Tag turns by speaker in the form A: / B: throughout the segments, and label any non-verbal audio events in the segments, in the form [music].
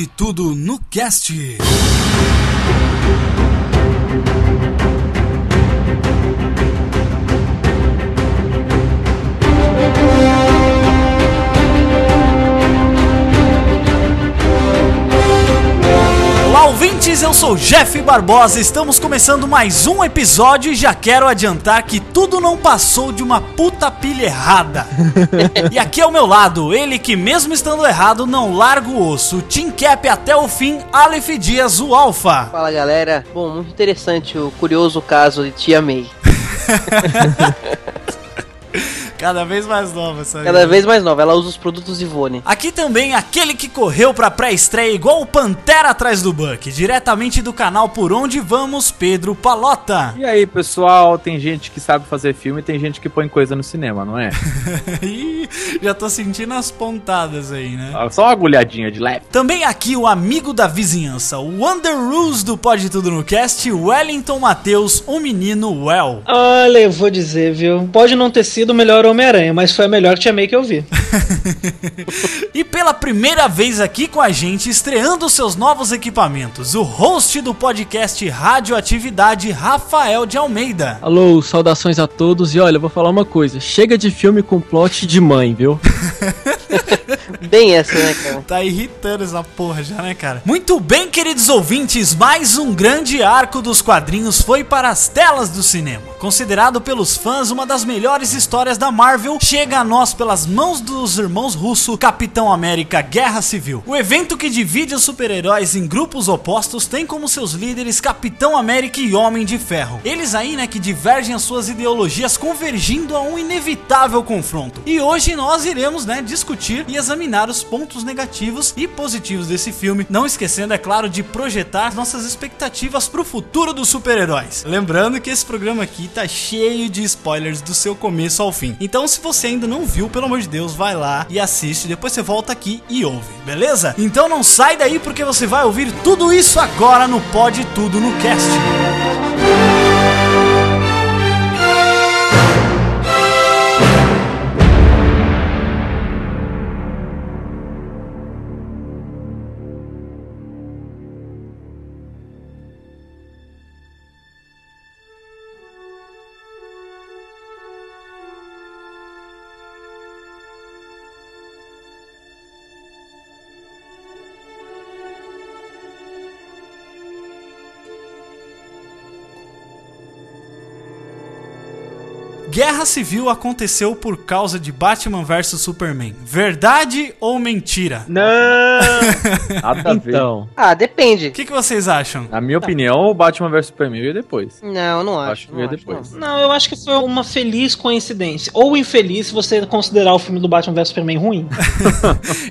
A: Pode tudo no cast.
B: Olá, ouvintes, eu sou Jeff Barbosa. Estamos começando mais um episódio e já quero adiantar que tudo não passou de uma puta pilha errada. [laughs] e aqui ao meu lado, ele que mesmo estando errado não larga o osso, Team Cap até o fim, Aleph Dias, o Alpha.
C: Fala galera, bom, muito interessante o curioso caso de Tia May. [laughs]
B: Cada vez mais nova, sabe?
C: Cada vez mais nova, ela usa os produtos Ivone.
B: Aqui também aquele que correu pra pré-estreia igual o Pantera atrás do Buck, diretamente do canal Por Onde Vamos, Pedro Palota.
D: E aí, pessoal, tem gente que sabe fazer filme e tem gente que põe coisa no cinema, não é? [laughs]
B: Já tô sentindo as pontadas aí, né?
D: Só uma agulhadinha de leve.
B: Também aqui o amigo da vizinhança, o Wonder Rules do Pode Tudo no Cast, Wellington Matheus, o menino Well.
E: Olha, eu vou dizer, viu? Pode não ter sido o melhor Homem-Aranha, mas foi a melhor Tia May que eu vi. [laughs]
B: E pela primeira vez aqui com a gente, estreando seus novos equipamentos, o host do podcast Radioatividade, Rafael de Almeida.
F: Alô, saudações a todos. E olha, eu vou falar uma coisa: chega de filme com plot de mãe, viu? [laughs]
C: Bem essa, né, cara?
B: Tá irritando essa porra já, né, cara? Muito bem, queridos ouvintes, mais um grande arco dos quadrinhos foi para as telas do cinema. Considerado pelos fãs uma das melhores histórias da Marvel, chega a nós pelas mãos dos irmãos Russo, Capitão América Guerra Civil. O evento que divide os super-heróis em grupos opostos tem como seus líderes Capitão América e Homem de Ferro. Eles aí, né, que divergem as suas ideologias convergindo a um inevitável confronto. E hoje nós iremos, né, discutir e examinar os pontos negativos e positivos desse filme, não esquecendo, é claro, de projetar nossas expectativas pro futuro dos super-heróis. Lembrando que esse programa aqui tá cheio de spoilers do seu começo ao fim. Então, se você ainda não viu, pelo amor de Deus, vai lá e assiste, depois você volta aqui e ouve, beleza? Então não sai daí porque você vai ouvir tudo isso agora no Pode Tudo no Cast. Guerra Civil aconteceu por causa de Batman vs Superman. Verdade ou mentira?
D: Não! [laughs] Nada a ver.
F: Então,
C: Ah, depende.
B: O que, que vocês acham?
D: Na minha opinião, o Batman vs Superman veio depois.
C: Não, não acho.
D: Acho que
C: não
D: veio
C: acho,
D: depois.
C: não.
E: Não, eu acho que foi uma feliz coincidência. Ou infeliz se você considerar o filme do Batman vs Superman ruim. [laughs]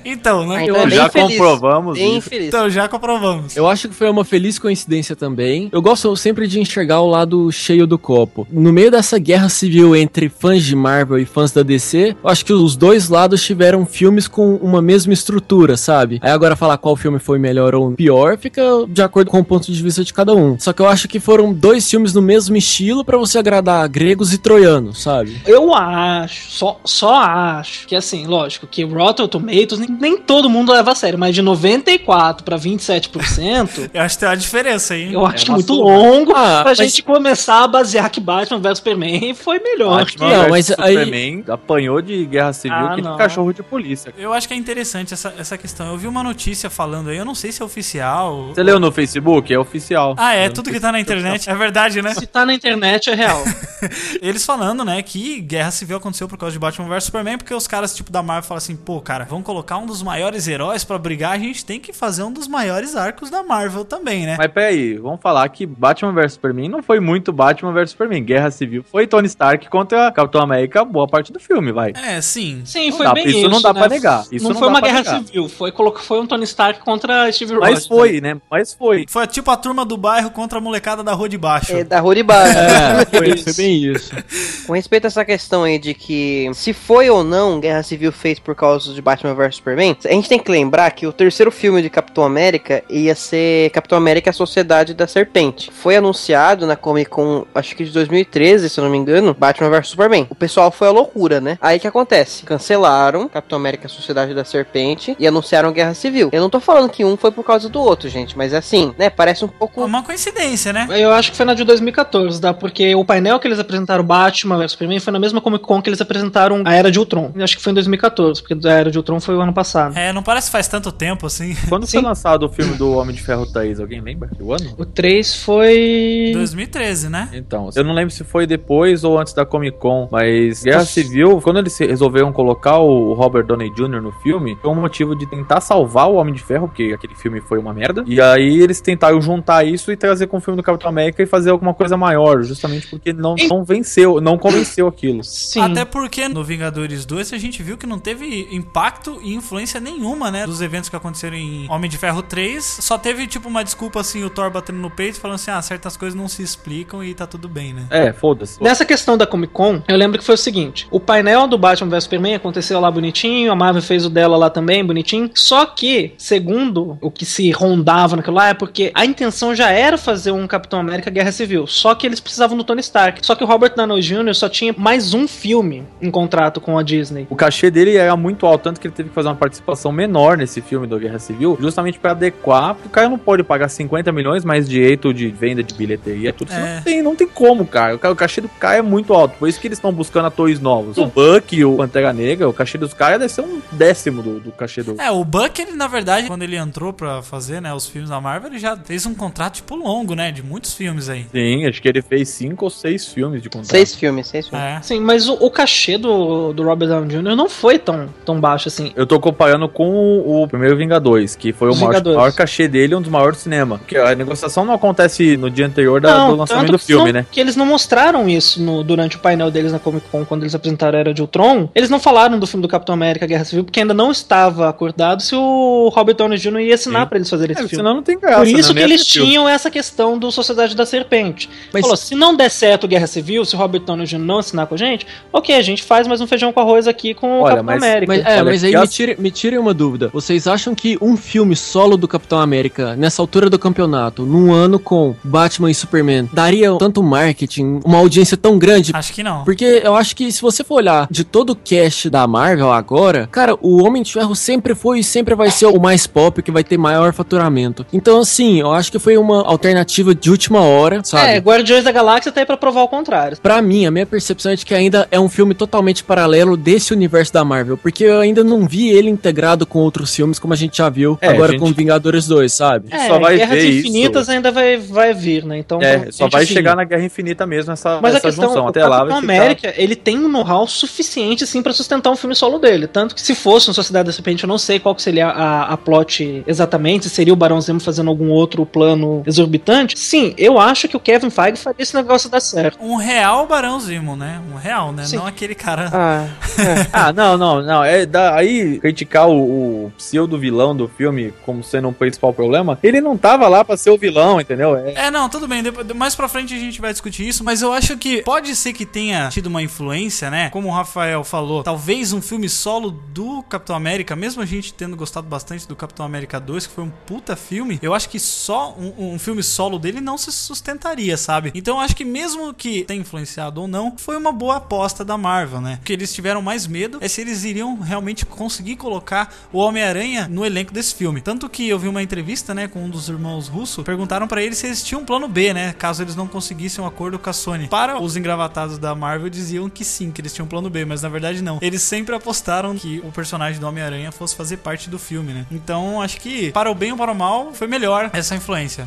B: Então, né?
C: Ah,
B: Eu
C: então é
B: acho-
C: bem
D: já
C: infeliz.
D: comprovamos
C: Bem
D: isso.
C: infeliz.
B: Então já comprovamos.
F: eu acho que foi uma feliz coincidência também. Eu gosto sempre de enxergar o lado cheio do copo. No meio dessa guerra civil entre fãs de Marvel e fãs da DC, eu acho que os dois lados tiveram filmes com uma mesma estrutura, sabe? Aí agora falar qual filme foi melhor ou pior fica de acordo com o ponto de vista de cada um. Só que eu acho que foram dois filmes no mesmo estilo pra você agradar gregos e troianos, sabe?
E: Eu acho, só, só acho, que assim, lógico, que Rotten Tomatoes nem, nem todo mundo leva a sério, mas de 94 pra 27%, [laughs]
B: Eu acho que tem uma diferença aí.
E: eu acho
D: uma
E: muito
D: surra.
E: longo
F: Ah,
E: pra
F: mas-
E: gente começar a basear que Batman vs Superman foi melhor.
D: Batman
F: Não,
D: vs
F: mas aí-
D: Superman apanhou de guerra civil
E: Ah,
D: que
E: não.
D: de cachorro de polícia.
B: Eu acho que é interessante essa, essa questão. Eu vi uma notícia falando aí, eu não sei se é oficial.
D: Você leu no Facebook? É oficial.
B: Ah, é,
D: Eu
B: tudo que tá na
D: é oficial.
B: internet. É verdade, né?
E: Se tá na internet é real. [laughs]
B: Eles falando, né, que Guerra Civil aconteceu por causa de Batman vs Superman, porque os caras, tipo, da Marvel falam assim, pô, cara, vamos colocar um dos maiores heróis pra brigar, a gente tem que fazer um dos maiores arcos da Marvel também, né?
D: Mas peraí, vamos falar que Batman vs Superman não foi muito Batman vs Superman. Guerra Civil foi Tony Stark contra Capitão América boa parte do filme, vai.
B: É, sim.
E: Sim,
D: Não
E: foi
D: dá-
E: bem
D: isso
E: isso.
D: não dá
E: né?
D: pra negar, isso
E: não,
D: não
E: foi uma guerra
D: negar.
E: civil, foi, colocou, foi um Tony Stark contra Steve Rogers.
D: Mas foi, né? Mas foi.
B: Foi tipo a turma do bairro contra a molecada da rua de baixo.
C: É da rua de baixo.
F: É, [laughs] foi, foi bem isso. [laughs]
C: Com respeito a essa questão aí de que se foi ou não Guerra Civil fez por causa de Batman vs Superman, a gente tem que lembrar que o terceiro filme de Capitão América ia ser Capitão América e a Sociedade da Serpente. Foi anunciado na Comic Con, acho que de 2013, se eu não me engano, Batman vs Superman. O pessoal foi a loucura, né? Aí o que acontece? Cancelaram Capitão América e a Sociedade da Serpente e anunciaram Guerra Civil. Eu não tô falando que um foi por causa do outro, gente, mas é assim, né? Parece um pouco
B: uma coincidência, né?
E: Eu acho que foi na de 2014, tá? Porque o painel que eles apresentaram Batman vs Superman foi na mesma Comic Con que eles apresentaram a Era de Ultron. Eu acho que foi em 2014, porque a Era de Ultron foi o ano passado.
B: É, não parece que faz tanto tempo assim. [laughs]
D: Quando
E: Sim.
D: foi lançado o filme do Homem de Ferro 3, alguém lembra? O ano?
E: O 3 foi.
B: 2013, né?
D: Então, eu não lembro se foi depois ou antes da Comic Con, mas Guerra Civil, quando eles resolveram colocar o Robert Downey Jr. no filme, foi um motivo de tentar salvar o Homem de Ferro, porque aquele filme foi uma merda. E aí eles tentaram juntar isso e trazer com o filme do Capitão América e fazer alguma coisa maior, justamente porque não, não venceu, não convenceu aquilo.
E: Sim.
B: Até porque no Vingadores 2 a gente viu que não teve impacto e influência nenhuma, né? Dos eventos que aconteceram em Homem de Ferro 3. Só teve, tipo, uma desculpa assim, o Thor batendo no peito, falando assim: ah, certas coisas não se explicam e tá tudo bem, né?
D: É, foda-se.
E: Nessa questão da Comic Con, eu lembro que foi o seguinte: o painel do Batman vs Superman aconteceu lá bonitinho, a Marvel fez o dela lá também, bonitinho. Só que, segundo o que se rondava naquilo lá, é porque a intenção já era fazer um Capitão América Guerra Civil. Só que eles precisavam do Tony Stark. Só que o Robert Downey Jr. só tinha mais um filme em contrato com a Disney.
D: O cachê dele era muito alto, tanto que ele teve que fazer uma participação menor nesse filme do Guerra Civil, justamente pra adequar, porque o cara não pode pagar 50 milhões mais direito de venda de bilheteria, tudo isso
B: É.
D: não tem, não tem como, cara. O, ca- o cachê do cara é muito alto, por isso que eles estão buscando atores novos. O Buck, o Pantera Negra, o cachê dos caras deve ser um décimo do, do cachê do...
B: É, o Buck, ele, na verdade, quando ele entrou pra fazer, né, os filmes da Marvel, ele já fez um contrato, tipo, longo, né? De muitos filmes aí.
D: Sim, acho que ele fez cinco ou seis filmes de contrato.
C: seis filmes, seis filmes.
B: É.
E: Sim, mas o, o cachê do, do Robert Downey Jr. não foi tão, tão baixo assim.
D: Eu tô comparando com o, primeiro Vingadores, que foi o maior, maior cachê dele, um dos maiores do cinema. Porque a negociação não acontece no dia anterior da- do lançamento
E: tanto
D: do
E: que
D: filme,
E: não-
D: né?
E: Que eles não mostraram isso no- durante o painel deles na Comic Con, quando eles apresentaram a Era de Ultron. Eles não falaram do filme do Capitão América Guerra Civil, porque ainda não estava acordado se o Robert Downey Jr. ia assinar
D: Sim.
E: pra eles fazerem esse
D: É,
E: filme.
D: senão não tem graça,
E: Por isso
D: né?
E: que eles
D: assistiu.
E: tinham essa questão do Sociedade da Serpente.
F: Mas-
E: Falou, se não der certo Guerra Civil, se o Robert Downey Jr. não assinar com a gente, ok, a gente faz mais um feijão com arroz aqui com o
D: Olha,
E: Capitão
D: mas-
E: América.
F: Mas, é,
D: Olha,
F: mas aí me tirem me tirem uma dúvida. Vocês acham que um filme solo do Capitão América, nessa altura do campeonato, num ano com Batman e Superman, daria tanto marketing, uma audiência tão grande?
B: Acho que não.
F: Porque eu acho que se você for olhar de todo o cast da Marvel agora, cara, o Homem de Ferro sempre foi e sempre vai ser o mais pop, que vai ter maior faturamento. Então, assim, eu acho que foi uma alternativa de última hora, sabe?
E: É, Guardiões da Galáxia tá aí pra provar o contrário.
F: Pra mim, a minha percepção é de que ainda é um filme totalmente paralelo desse universo da Marvel, porque eu ainda não vi ele integrado com outros filmes, como a gente já viu
D: É,
F: agora
D: gente-
F: com Vingadores 2, sabe?
E: É,
D: só vai
E: Guerras
D: ver isso.
E: Infinitas ainda vai, vai vir, né? Então,
D: É,
E: a
D: só vai
E: assim,
D: chegar na Guerra Infinita mesmo essa,
E: Mas a
D: essa
E: questão,
D: junção. Até lá
E: Capitão. América, ele tem um know-how suficiente, sim, pra sustentar um filme solo dele. Tanto que se fosse um Sociedade da Serpente, eu não sei qual que seria a, a plot exatamente, se seria o Barão Zemo fazendo algum outro plano exorbitante. Sim, eu acho que o Kevin Feige faria esse negócio dar certo.
B: Um real Barão Zimo, né? Um real, né?
E: Sim.
B: Não aquele cara.
C: Ah, [laughs]
D: Ah, não, não, não. É, da, aí criticar o, o pseudo vilão do filme como sendo um principal problema, ele não tava lá pra ser o vilão, entendeu? É,
B: É, não, tudo bem. depois- mais pra frente a gente vai discutir isso, mas eu acho que pode ser que tenha tido uma influência, né? Como o Rafael falou, talvez um filme solo do Capitão América, mesmo a gente tendo gostado bastante do Capitão América 2, que foi um puta filme, eu acho que só um, um filme solo dele não se sustentaria, sabe? Então eu acho que mesmo que tenha influenciado ou não, foi uma boa aposta da Marvel, né? O que eles tiveram mais medo é se eles iriam realmente conseguir colocar o Homem-Aranha no elenco desse filme. Tanto que eu vi uma entrevista, né, com um dos irmãos russos, perguntaram pra eles se eles tinham um plano B, né, caso eles não conseguissem um acordo com a Sony. Para os engravatados da Marvel diziam que sim, que eles tinham um plano B, mas na verdade não. Eles sempre apostaram que o personagem do Homem-Aranha fosse fazer parte do filme, né? Então, acho que para o bem ou para o mal, foi melhor essa influência.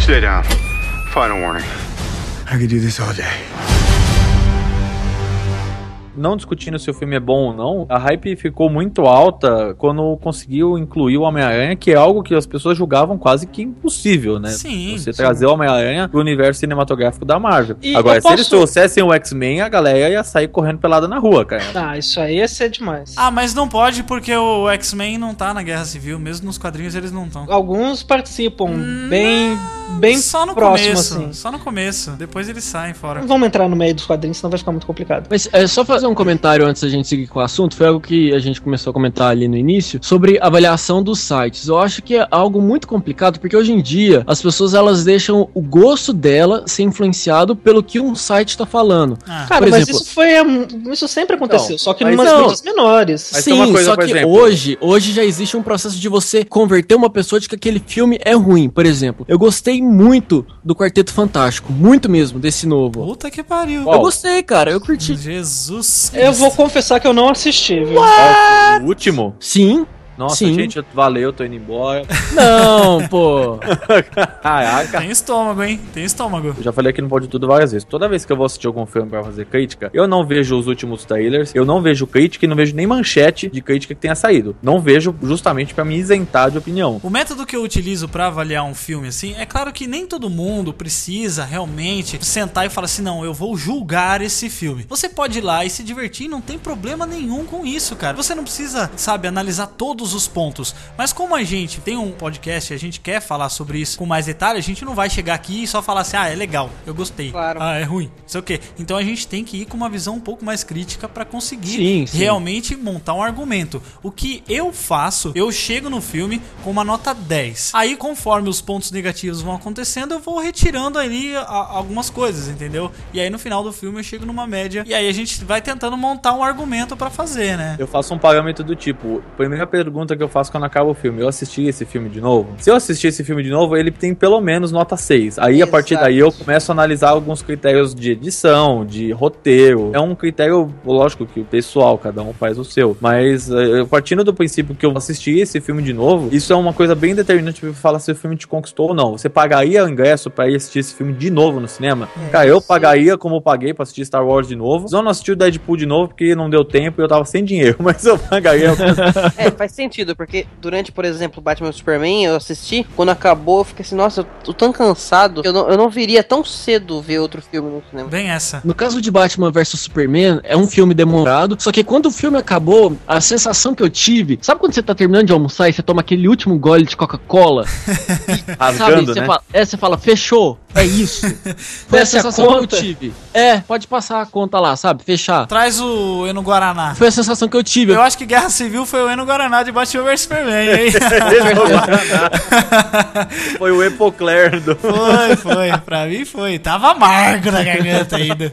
G: Stay down. Final warning. I could do this all day.
D: Não discutindo se o filme é bom ou não, a hype ficou muito alta quando conseguiu incluir o Homem-Aranha, que é algo que as pessoas julgavam quase que impossível, né?
B: Sim,
D: Você
B: sim.
D: trazer o Homem-Aranha pro universo cinematográfico da Marvel.
E: E
D: Agora,
E: eu
D: se eles
E: posso-
D: trouxessem o X-Men, a galera ia sair correndo pelada na rua, cara.
E: Ah, isso aí ia ser demais.
B: Ah, mas não pode porque o X-Men não tá na Guerra Civil, mesmo nos quadrinhos eles não estão.
E: Alguns participam bem, bem
B: Só no
E: próximo,
B: começo,
E: assim.
B: só no começo. Depois eles saem fora.
E: Não vamos entrar no meio dos quadrinhos, senão vai ficar muito complicado.
F: Mas é só fazer um comentário antes da gente seguir com o assunto. Foi algo que a gente começou a comentar ali no início sobre avaliação dos sites. Eu acho que é algo muito complicado porque hoje em dia as pessoas elas deixam o gosto dela ser influenciado pelo que um site tá falando.
B: Ah,
E: Cara,
F: por
E: mas
F: exemplo-
E: isso foi. hum, Isso sempre aconteceu, só que
D: mas
E: numas
F: não.
E: menores.
D: Mas
F: Sim,
D: uma coisa,
F: só que
D: exemplo-
F: hoje, hoje já existe um processo de você converter uma pessoa de que aquele filme é ruim. Por exemplo, eu gostei muito do Quarteto Fantástico, muito mesmo desse novo.
B: puta que pariu.
F: Eu gostei, cara, eu curti.
B: Jesus
E: Eu vou confessar que eu não assisti, viu?
D: O último?
F: Sim.
D: Nossa,
F: Sim.
D: gente, valeu, tô indo embora. [laughs]
F: Não, pô. [laughs]
D: Caraca.
B: Tem estômago, hein? Tem estômago.
D: Eu já falei aqui no Pode Tudo várias vezes. Toda vez que eu vou assistir algum filme pra fazer crítica, eu não vejo os últimos trailers, eu não vejo crítica e não vejo nem manchete de crítica que tenha saído. Não vejo justamente pra me isentar de opinião.
B: O método que eu utilizo pra avaliar um filme assim, é claro que nem todo mundo precisa realmente sentar e falar assim, não, eu vou julgar esse filme. Você pode ir lá e se divertir, não tem problema nenhum com isso, cara. Você não precisa, sabe, analisar todos os pontos. Mas como a gente tem um podcast e a gente quer falar sobre isso com mais detalhe, a gente não vai chegar aqui e só falar assim, ah, é legal, eu gostei.
C: Claro.
B: Ah, é ruim, não sei o quê. Então a gente tem que ir com uma visão um pouco mais crítica pra conseguir
F: Sim, sim.
B: realmente montar um argumento. O que eu faço, eu chego no filme com uma nota 10. Aí, conforme os pontos negativos vão acontecendo, eu vou retirando ali a- algumas coisas, entendeu? E aí no final do filme eu chego numa média. E aí a gente vai tentando montar um argumento pra fazer, né?
D: Eu faço um parâmetro do tipo, primeira pergunta que eu faço quando acaba o filme, eu assisti esse filme de novo? Se eu assistir esse filme de novo, ele tem pelo menos nota 6. Aí a partir
C: Exato.
D: daí eu começo a analisar alguns critérios de edição, de roteiro. É um critério, lógico que o pessoal, cada um faz o seu. Mas eh, partindo do princípio que eu assisti esse filme de novo, isso é uma coisa bem determinante pra falar se o filme te conquistou ou não. Você pagaria o ingresso pra ir assistir esse filme de novo no cinema? Cara, eu pagaria como eu paguei pra assistir Star Wars de novo. Só não assisti o Deadpool de novo porque não deu tempo e eu tava sem dinheiro. [laughs] Mas eu pagaria. [laughs]
C: É, faz sentido, porque durante, por exemplo, Batman e Superman, eu assisti, quando acabou, eu fiquei assim, nossa, eu tô tão cansado, eu não, eu não viria tão cedo ver outro filme no cinema.
B: Bem essa.
F: No caso de Batman vs Superman, é um filme demorado. Só que quando o filme acabou, a sensação que eu tive. Sabe quando você tá terminando de almoçar e você toma aquele último gole de Coca-Cola? [laughs] sabe?
D: Rasgando,
F: Você
D: né?
F: fala, é, você fala, fechou. É isso. [laughs] Foi a
E: Desce a
F: sensação
E: conta.
F: que eu tive. É, pode passar a conta lá, sabe? Fechar.
B: Traz o Eno Guaraná.
F: Foi a sensação que eu tive.
B: Eu acho que Guerra Civil foi o Eno Guaraná de Batman vs Superman, hein? [laughs] [laughs]
D: Foi o Epocler do.
B: foi, foi. Pra mim foi. Tava amargo na garganta ainda.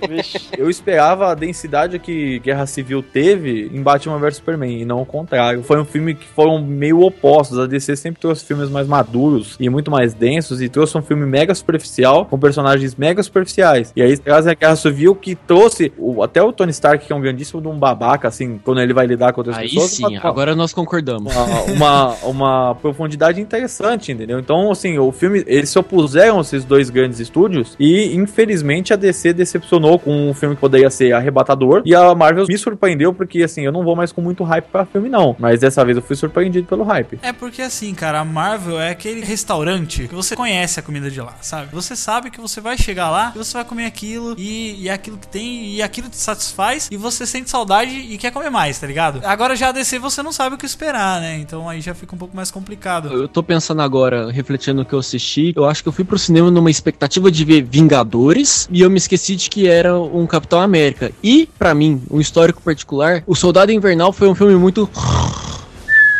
D: Eu esperava a densidade que Guerra Civil teve em Batman vs Superman, e não o contrário. Foi um filme que foram meio opostos. A DC sempre trouxe filmes mais maduros e muito mais densos, e trouxe um filme mega superficial, com personagens mega superficiais. E aí trazem a Guerra Civil que trouxe o- até o Tony Stark, que é um grandíssimo de um babaca, assim, quando ele vai lidar com outras
F: Aí
D: pessoas.
F: sim,
D: uma-
F: agora nós concordamos.
D: uma, uma, uma profundidade interessante, entendeu? Então, assim, o filme, eles se opuseram a esses dois grandes estúdios e, infelizmente, a DC decepcionou com um filme que poderia ser arrebatador e a Marvel me surpreendeu porque, assim, eu não vou mais com muito hype pra filme, não. Mas dessa vez eu fui surpreendido pelo hype.
B: É porque assim, cara, a Marvel é aquele restaurante que você conhece a comida de lá, sabe? Você sabe que você vai chegar lá e você vai comer aquilo e, e é aquilo que tem e aquilo te satisfaz e você sente saudade e quer comer mais, tá ligado? Agora já a DC você não sabe o que esperar, né? Então aí já fica um pouco mais complicado.
F: Eu tô pensando agora, refletindo no que eu assisti, eu acho que eu fui pro cinema numa expectativa de ver Vingadores e eu me esqueci de que era um Capitão América. E, pra mim, um histórico particular, O Soldado Invernal foi um filme muito.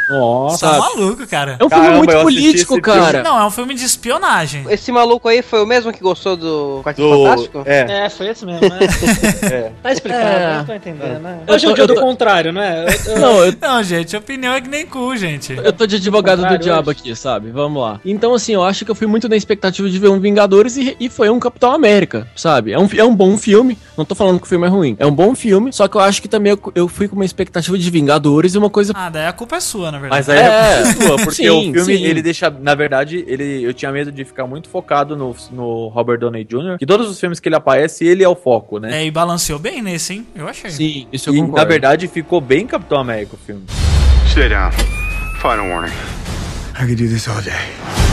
D: Nossa.
B: Tá maluco, cara.
F: É um filme
D: Caramba,
F: muito político, cara.
B: Não, é um filme de espionagem.
C: Esse maluco aí foi o mesmo que gostou do Quarteto
D: Do...
C: Fantástico?
D: É,
E: É, foi esse mesmo, né? [laughs]
D: é.
E: Tá explicado,
F: É.
E: eu tô entendendo, né?
F: Eu
E: Hoje é o dia do contrário, né? Eu- eu-
F: Não, eu,
B: Não, gente, a opinião é que nem cu, gente.
F: eu tô de advogado do diabo
E: hoje.
F: aqui, sabe? Vamos lá. Então, assim, eu acho que eu fui muito na expectativa de ver um Vingadores e, e foi um Capitão América, sabe? É um, é um bom filme, não tô falando que o filme é ruim. É um bom filme, só que eu acho que também eu, eu fui com uma expectativa de Vingadores e uma coisa
B: Ah, daí a culpa é sua, na na verdade.
D: Mas aí é, é sua, porque
F: Sim,
D: o filme,
F: sim.
D: ele deixa. Na verdade, ele, eu tinha medo de ficar muito focado no, no Robert Downey Jr., que todos os filmes que ele aparece, ele é o foco, né?
B: É, e balanceou bem nesse, hein? Eu achei.
F: Sim, isso eu
D: e,
F: concordo.
D: na verdade, ficou bem Capitão América o filme.
G: Sit down. Final warning. I could do this all day.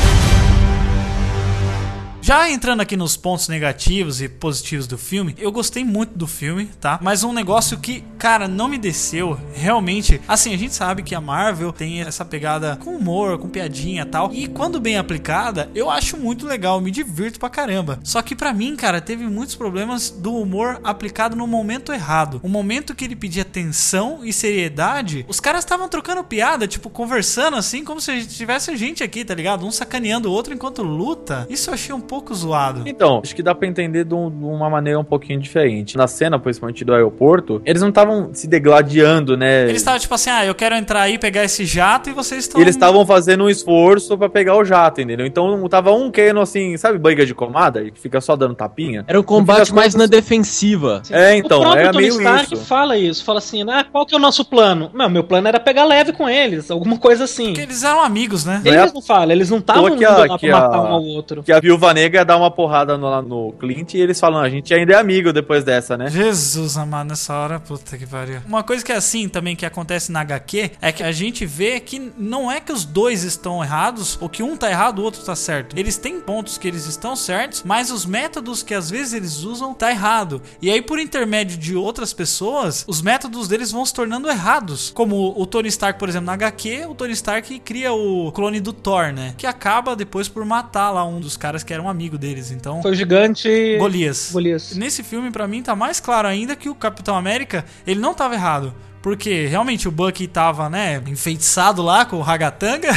B: Já entrando aqui nos pontos negativos e positivos do filme, eu gostei muito do filme, tá? Mas um negócio que, cara, não me desceu, realmente. Assim, a gente sabe que a Marvel tem essa pegada com humor, com piadinha e tal. E quando bem aplicada, eu acho muito legal, me divirto pra caramba. Só que pra mim, cara, teve muitos problemas do humor aplicado no momento errado. O momento que ele pedia atenção e seriedade, os caras estavam trocando piada, tipo, conversando assim, como se tivesse gente aqui, tá ligado? Um sacaneando o outro enquanto luta. Isso eu achei um pouco zoado.
D: Então, acho que dá pra entender de, um- de uma maneira um pouquinho diferente. Na cena, principalmente do aeroporto, eles não estavam se degladiando, né?
B: Eles estavam tipo assim, ah, eu quero entrar aí, pegar esse jato e vocês estão.
D: Eles estavam fazendo um esforço pra pegar o jato, entendeu? Então tava um querendo assim, sabe, briga de comada, que fica só dando tapinha?
F: Era um combate mais
D: contas-
F: na defensiva.
D: É, então,
E: o próprio
D: era
E: Tony
D: meio
E: Stark
D: isso.
E: fala isso. Fala assim, ah, qual que é o nosso plano? Não, meu plano era pegar leve com eles, alguma coisa assim.
B: Porque eles eram amigos, né?
D: É
E: Eles não falam, eles não estavam indo lá pra matar
D: a-
E: um ao outro.
D: Que a viúva negra dá uma porrada no, no Clint e eles falam, a gente ainda é amigo depois dessa, né?
B: Jesus amado, nessa hora, puta que pariu. Uma coisa que é assim também que acontece na HQ é que a gente vê que não é que os dois estão errados, ou que um tá errado, o outro tá certo. Eles têm pontos que eles estão certos, mas os métodos que às vezes eles usam tá errado. E aí, por intermédio de outras pessoas, os métodos deles vão se tornando errados. Como o Tony Stark, por exemplo, na HQ, o Tony Stark cria o clone do Thor, né? Que acaba depois por matar lá um dos caras que era um amigo deles. Então.
E: Foi o gigante.
B: Golias.
E: Golias.
B: Nesse filme, pra mim, tá mais claro ainda que o Capitão América, ele não tava errado. Porque realmente o Bucky tava, né, enfeitiçado lá com o Ragatanga.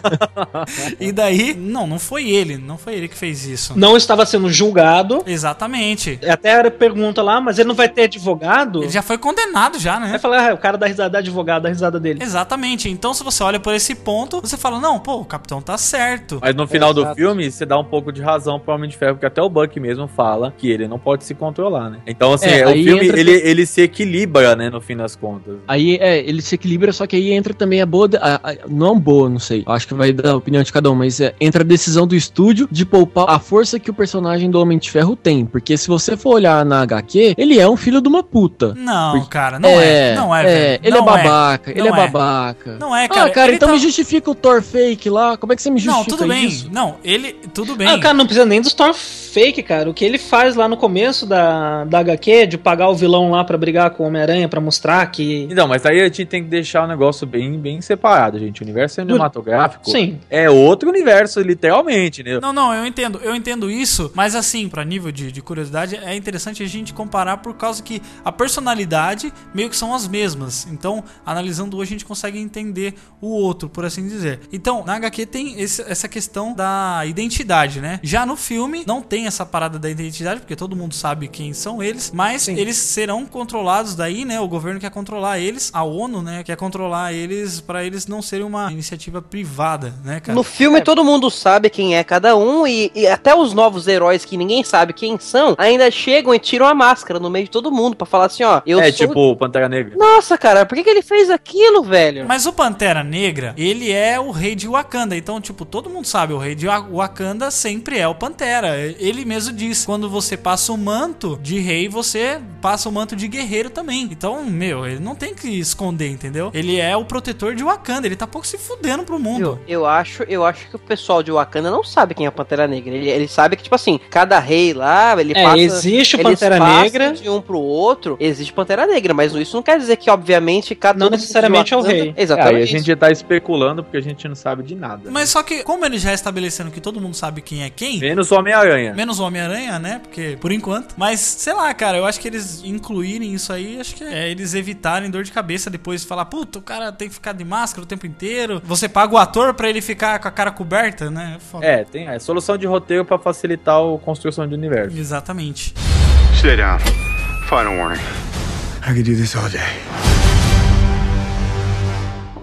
B: [laughs] e daí, não, não foi ele, não foi ele que fez isso.
E: Não estava sendo julgado.
B: Exatamente.
E: Até era pergunta lá, mas ele não vai ter advogado?
B: Ele já foi condenado já, né?
E: Vai falar, ah, o cara dá risada da advogado, dá risada dele.
B: Exatamente. Então, se você olha por esse ponto, você fala, não, pô, o Capitão tá certo.
D: Mas no final do filme, você dá um pouco de razão pro Homem de Ferro, porque até o Buck mesmo fala que ele não pode se controlar, né? Então, assim,
F: É,
D: o filme,
F: entra-
D: ele, ele se equilibra, né, no fim das contas.
F: Aí é, ele se equilibra, só que aí entra também a boa. a- a- não boa, não sei. Acho que vai dar a opinião de cada um, mas é, entra a decisão do estúdio de poupar a força que o personagem do Homem de Ferro tem. Porque se você for olhar na HQ, ele é um filho de uma puta.
B: Não,
F: Porque-
B: cara, não é. Não é, velho.
F: Ele
B: Não
F: é babaca, ele
B: Não
F: é,
B: é.
F: babaca.
B: Não é, cara.
F: ah, cara, então
B: tá-
F: me justifica o Thor fake lá. Como é que você me
B: Não,
F: justifica
B: tudo bem.
F: isso?
B: Não, ele. Tudo bem.
E: Ah, cara, não precisa nem do Store Fake, cara. O que ele faz lá no começo da, da HQ, de pagar o vilão lá pra brigar com o Homem-Aranha, pra mostrar que.
D: Então, mas aí a gente tem que deixar o negócio bem, bem separado, gente. O universo cinematográfico
E: Sim.
D: é outro universo, literalmente, né?
B: Não, não, eu entendo, eu entendo isso, mas assim, pra nível de, de curiosidade, é interessante a gente comparar por causa que a personalidade meio que são as mesmas. Então, analisando hoje, a gente consegue entender o outro, por assim dizer. Então, na HQ tem esse- essa questão da identidade, né? Já no filme, não tem essa parada da identidade, porque todo mundo sabe quem são eles, mas eles serão controlados daí, né? O governo quer controlar eles, a ONU, né? Quer controlar eles pra eles não serem uma iniciativa privada, né, cara?
C: No filme todo mundo sabe quem é cada um e, e até os novos heróis que ninguém sabe quem são ainda chegam e tiram a máscara no meio de todo mundo pra falar assim, ó, eu
D: é
C: sou...
D: tipo o Pantera Negra.
C: Nossa, cara, por que, que ele fez aquilo, velho?
B: Mas o Pantera Negra, ele é o rei de Wakanda. Então, tipo, todo mundo sabe, o rei de Wa- Wakanda sempre é o Pantera. Ele mesmo diz: quando você passa o manto de rei, você passa o manto de guerreiro também. Então, meu, ele não tem que esconder, entendeu? Ele é o protetor de Wakanda. Ele tá pouco se fudendo pro mundo.
C: Eu, eu acho, eu acho que o pessoal de Wakanda não sabe quem é o Pantera Negra. Ele, ele sabe que, tipo assim, cada rei lá, ele
E: É,
C: passa.
E: existe o Pantera Negra.
C: de um pro outro, existe Pantera Negra, mas isso não quer dizer que, obviamente, cada
E: Não necessariamente é o rei.
D: É, aí
C: Exatamente.
D: a gente tá especulando porque a gente não sabe de nada.
B: Mas só que, como ele já estabelecendo que todo mundo sabe quem é quem,
D: Menos o Homem-Aranha.
B: Menos o Homem-Aranha, né? Porque, por enquanto. Mas, sei lá, cara, eu acho que eles incluírem isso aí, acho que é eles evitarem dor de cabeça depois de falar, puta, o cara tem que ficar de máscara o tempo inteiro. Você paga o ator pra ele ficar com a cara coberta, né? Foda.
D: É, tem é, solução de roteiro pra facilitar a construção de universo.
B: Exatamente.
G: Sit down. Final warning. I could do this all day.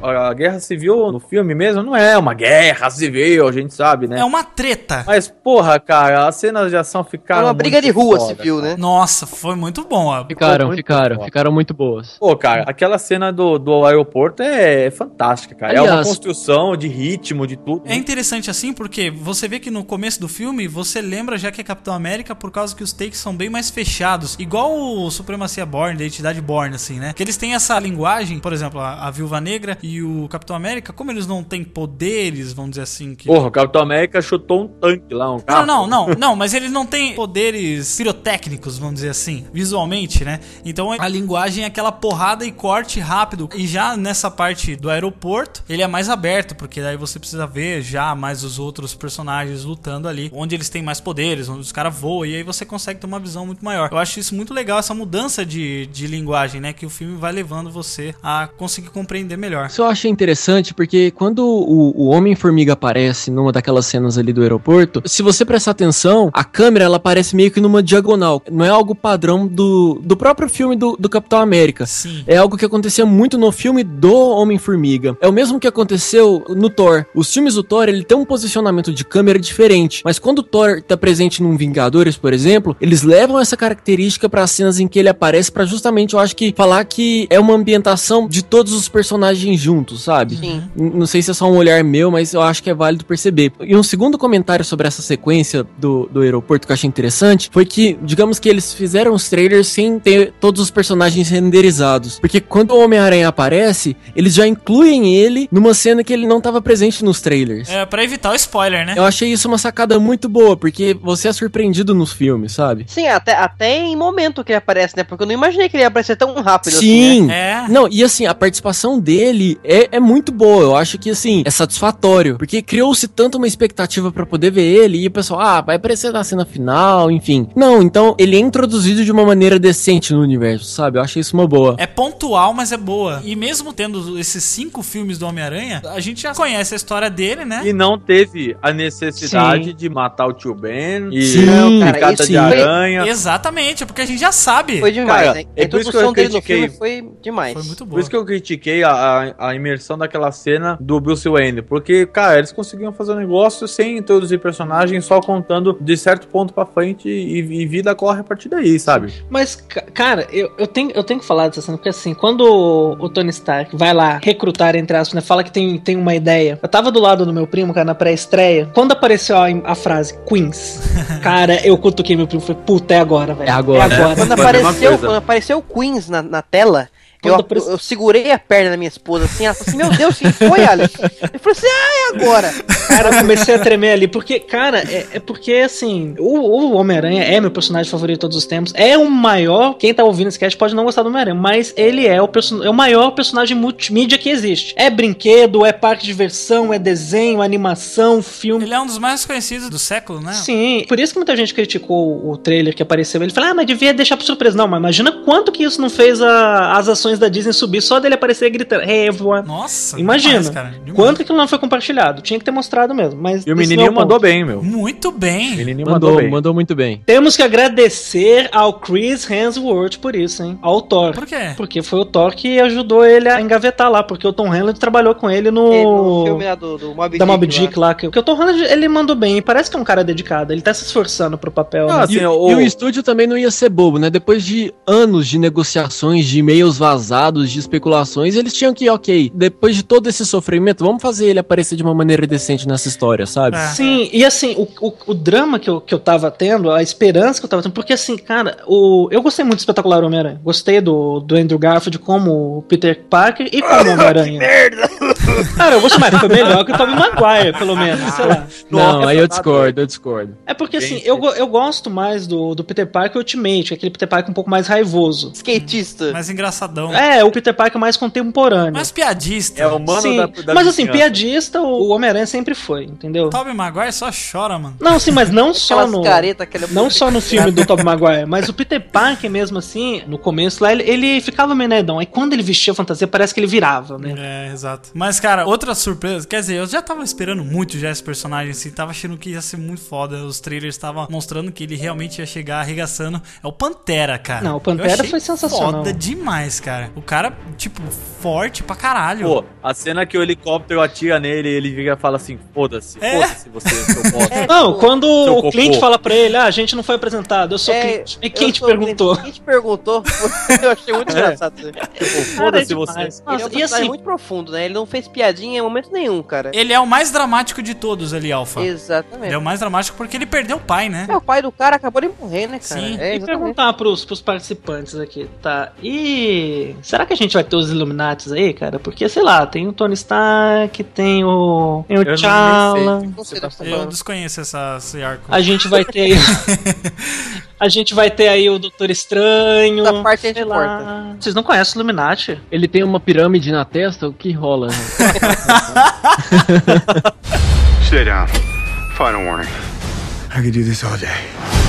D: A guerra civil no filme mesmo não é uma guerra civil, a gente sabe, né?
B: É uma treta.
D: Mas, porra, cara, as cenas de ação
C: É
D: ficaram.
C: uma briga de rua,
D: foda,
C: civil,
D: cara.
C: né?
B: Nossa, foi muito bom. ó.
F: Ficaram,
D: muito
F: ficaram,
D: bom.
F: ficaram muito boas.
D: Pô, cara, aquela cena do, do aeroporto é, fantástica, cara. é uma
F: Aliás-
D: construção de ritmo, de tudo.
B: É interessante assim porque você vê que no começo do filme você lembra já que é Capitão América por causa que os takes são bem mais fechados. Igual o Supremacia Born, Identidade Born, assim, né? Que eles têm essa linguagem, por exemplo, a, a Viúva Negra e o Capitão América, como eles não têm poderes, vamos dizer assim, que.
D: Porra, o Capitão América chutou um tanque lá, um
B: Não,
D: carro.
B: não, não, não, mas eles não têm poderes pirotécnicos, vamos dizer assim, visualmente, né? Então a linguagem é aquela porrada e corte rápido. E já nessa parte do aeroporto, ele é mais aberto, porque daí você precisa ver já mais os outros personagens lutando ali, onde eles têm mais poderes, onde os caras voam, e aí você consegue ter uma visão muito maior. Eu acho isso muito legal, essa mudança de, de linguagem, né? Que o filme vai levando você a conseguir compreender melhor.
F: Isso eu achei interessante porque quando o, o Homem-Formiga aparece numa daquelas cenas ali do aeroporto, se você prestar atenção, a câmera ela aparece meio que numa diagonal. Não é algo padrão do, do próprio filme do, do Capitão América.
B: Sim.
F: É algo que acontecia muito no filme do Homem-Formiga. É o mesmo que aconteceu no Thor. Os filmes do Thor, ele tem um posicionamento de câmera diferente. Mas quando o Thor tá presente num Vingadores, por exemplo, eles levam essa característica para cenas em que ele aparece para justamente, eu acho que falar que é uma ambientação de todos os personagens juntos, sabe?
C: Sim.
F: Não sei se é só um olhar meu, mas eu acho que é válido perceber. E um segundo comentário sobre essa sequência do, do aeroporto que eu achei interessante foi que, digamos que eles fizeram os trailers sem ter todos os personagens renderizados. Porque quando o Homem-Aranha aparece, eles já incluem ele numa cena que ele não estava presente nos trailers.
B: É, pra evitar o spoiler, né?
F: Eu achei isso uma sacada muito boa, porque você é surpreendido nos filmes, sabe?
C: Sim, até, até em momento que ele aparece, né? Porque eu não imaginei que ele ia aparecer tão rápido assim, né?
F: Sim.
B: É.
F: Não, e assim, a participação dele é, é muito boa. Eu acho que, assim, é satisfatório. Porque criou-se tanto uma expectativa pra poder ver ele e o pessoal, ah, vai aparecer na cena final, enfim. Não, então ele é introduzido de uma maneira decente no universo, sabe? Eu achei isso uma boa.
B: É pontual, mas é boa. E mesmo tendo esses cinco filmes do Homem-Aranha, a gente já conhece a história dele, né?
D: E não teve a necessidade
F: Sim.
D: de matar o tio Ben e
F: Sim,
C: Não, cara,
D: picada
C: isso
D: de
C: foi-
D: aranha.
B: Exatamente, porque a gente já sabe.
C: Foi demais,
D: Cara,
C: né?
D: é
C: A
D: que
C: introdução
D: eu
C: dele no
D: critiquei.
C: filme foi demais.
B: Foi muito boa.
D: Por isso que eu critiquei a, a, a imersão daquela cena do Bruce Wayne. Porque, cara, eles conseguiam fazer um negócio sem introduzir personagem, só contando de certo ponto pra frente e, e vida corre a partir daí, sabe?
E: Mas, ca- cara, eu, eu, tenho, eu tenho que falar dessa cena, porque assim, quando o, o Tony Stark vai lá recrutar, entre aspas, né, fala que tem, tem uma ideia. Eu tava do lado do meu primo, cara, na pré-estreia. Quando apareceu a, a frase Queens, [laughs] cara, eu cutuquei meu primo e falei, puta, é agora, velho.
F: É agora.
E: É agora.
C: Quando apareceu, quando apareceu o Queens na, na tela, eu,
E: aparece-
C: eu segurei a perna da minha esposa assim, ela falou assim, meu Deus, quem foi, Alex? Eu falei assim, ah, é agora.
E: Cara, eu comecei a tremer ali, porque, cara, é, é porque, assim, o, o Homem-Aranha é meu personagem favorito de todos os tempos. É o maior, quem tá ouvindo esse cast pode não gostar do Homem-Aranha, mas ele é o, perso- é o maior personagem multimídia que existe. É brinquedo, é parque de diversão, é desenho, animação, filme.
B: Ele é um dos mais conhecidos do século, né?
E: Sim, por isso que muita gente criticou o trailer que apareceu. Ele falou, ah, mas devia deixar por surpresa. Não, mas imagina quanto que isso não fez a- as ações da Disney subir só dele aparecer gritando, everyone.
B: Nossa,
E: Imagina,
B: demais, cara, demais.
E: quanto que aquilo não foi compartilhado? Tinha que ter mostrado mesmo, mas
D: E o menininho
E: é o
D: mandou bem, meu.
B: Muito
D: O
B: bem.
D: menininho mandou,
F: Mandou,
D: bem.
F: mandou muito bem.
E: Temos que agradecer ao Chris Hemsworth por isso, hein? Ao Thor.
B: Por quê?
E: Porque foi o Thor que ajudou ele a engavetar lá, porque o Tom Holland trabalhou com ele no,
C: É, no filme lá do, do Mob
E: da Mob
C: lá.
E: Dick lá. que- Porque o Tom Holland, ele mandou bem, parece que é um cara dedicado, ele tá se esforçando pro papel.
D: Ah,
E: né?
D: assim,
F: E,
D: o-
F: e o estúdio também não ia ser bobo, né? Depois de anos de negociações, de e-mails vazados, de especulações, eles tinham que, ok, depois de todo esse sofrimento, vamos fazer ele aparecer de uma maneira decente nessa história, sabe?
B: É.
E: Sim, e assim, o, o, o drama que eu, que eu tava tendo, a esperança que eu tava tendo, porque assim, cara, o, eu gostei muito do espetacular Homem-Aranha. Gostei do, do Andrew Garfield como Peter Parker e como [laughs] Homem-Aranha. merda! Cara, eu gostei mais, foi melhor que o Tobey Maguire, pelo menos, sei lá.
F: Não, aí eu
D: tá
F: discordo, eu discordo.
E: É porque assim, eu, eu gosto mais do, do Peter Parker Ultimate, aquele Peter Parker um pouco mais raivoso.
C: Skatista.
B: Mais engraçadão.
E: É, o Peter Parker mais contemporâneo.
B: Mais piadista.
D: É o mano
E: Sim,
D: da, da
E: mas assim,
D: vizinhança.
E: piadista, o Homem-Aranha sempre foi, entendeu?
B: Tobey Maguire só chora, mano.
E: Não, sim, mas não só no.
C: aquele
E: Não só no filme do Tobey Maguire, mas o Peter Parker mesmo assim, no começo lá, ele, ele ficava meio nerdão. Aí quando ele vestia a fantasia, parece que ele virava, né?
B: É, exato. Mas, cara, outra surpresa, quer dizer, eu já tava esperando muito já esse personagem, assim, tava achando que ia ser muito foda. Os trailers estavam mostrando que ele realmente ia chegar arregaçando. É o Pantera, cara.
E: Não, o Pantera foi sensacional.
B: Foda demais, cara. O cara, tipo, forte pra caralho.
D: Pô, a cena que o helicóptero atira nele e ele fica e fala assim, foda-se,
B: É.
D: foda-se você, seu [laughs] bosta.
E: Não, quando
D: Seu
E: o
D: cocô.
E: Clint fala pra ele, ah, a gente não foi apresentado, eu sou
C: É,
E: Clint. E quem te perguntou?
C: Quem te perguntou? [laughs] eu achei muito engraçado. isso.
D: Tipo,
E: é
D: foda-se você.
E: demais.
C: Ele é um
E: Nossa, e assim,
C: muito profundo, né? Ele não fez piadinha em momento nenhum, cara.
B: Ele é o mais dramático de todos ali, Alpha. Ele
C: Exatamente.
B: é o mais dramático porque ele perdeu o pai, né?
C: É, o pai do cara acabou de morrer, né, cara?
B: Sim.
C: É,
E: e perguntar pros, pros participantes aqui, tá? E será que a gente vai ter os Illuminatis aí, cara? Porque, sei lá, tem o Tony Stark, tem o, tem o
D: Eu não-
E: T'Challa.
D: sei.
C: Não sei
B: Eu desconheço essa, esse arco.
E: A gente vai ter [laughs] a gente vai ter aí o Doutor Estranho.
C: Essa parte a gente
E: sei lá. Vocês não conhecem o Illuminati?
F: Ele tem uma pirâmide na testa, o que rola? né? [laughs]
G: Stay down. Final warning.
H: I could do this all day.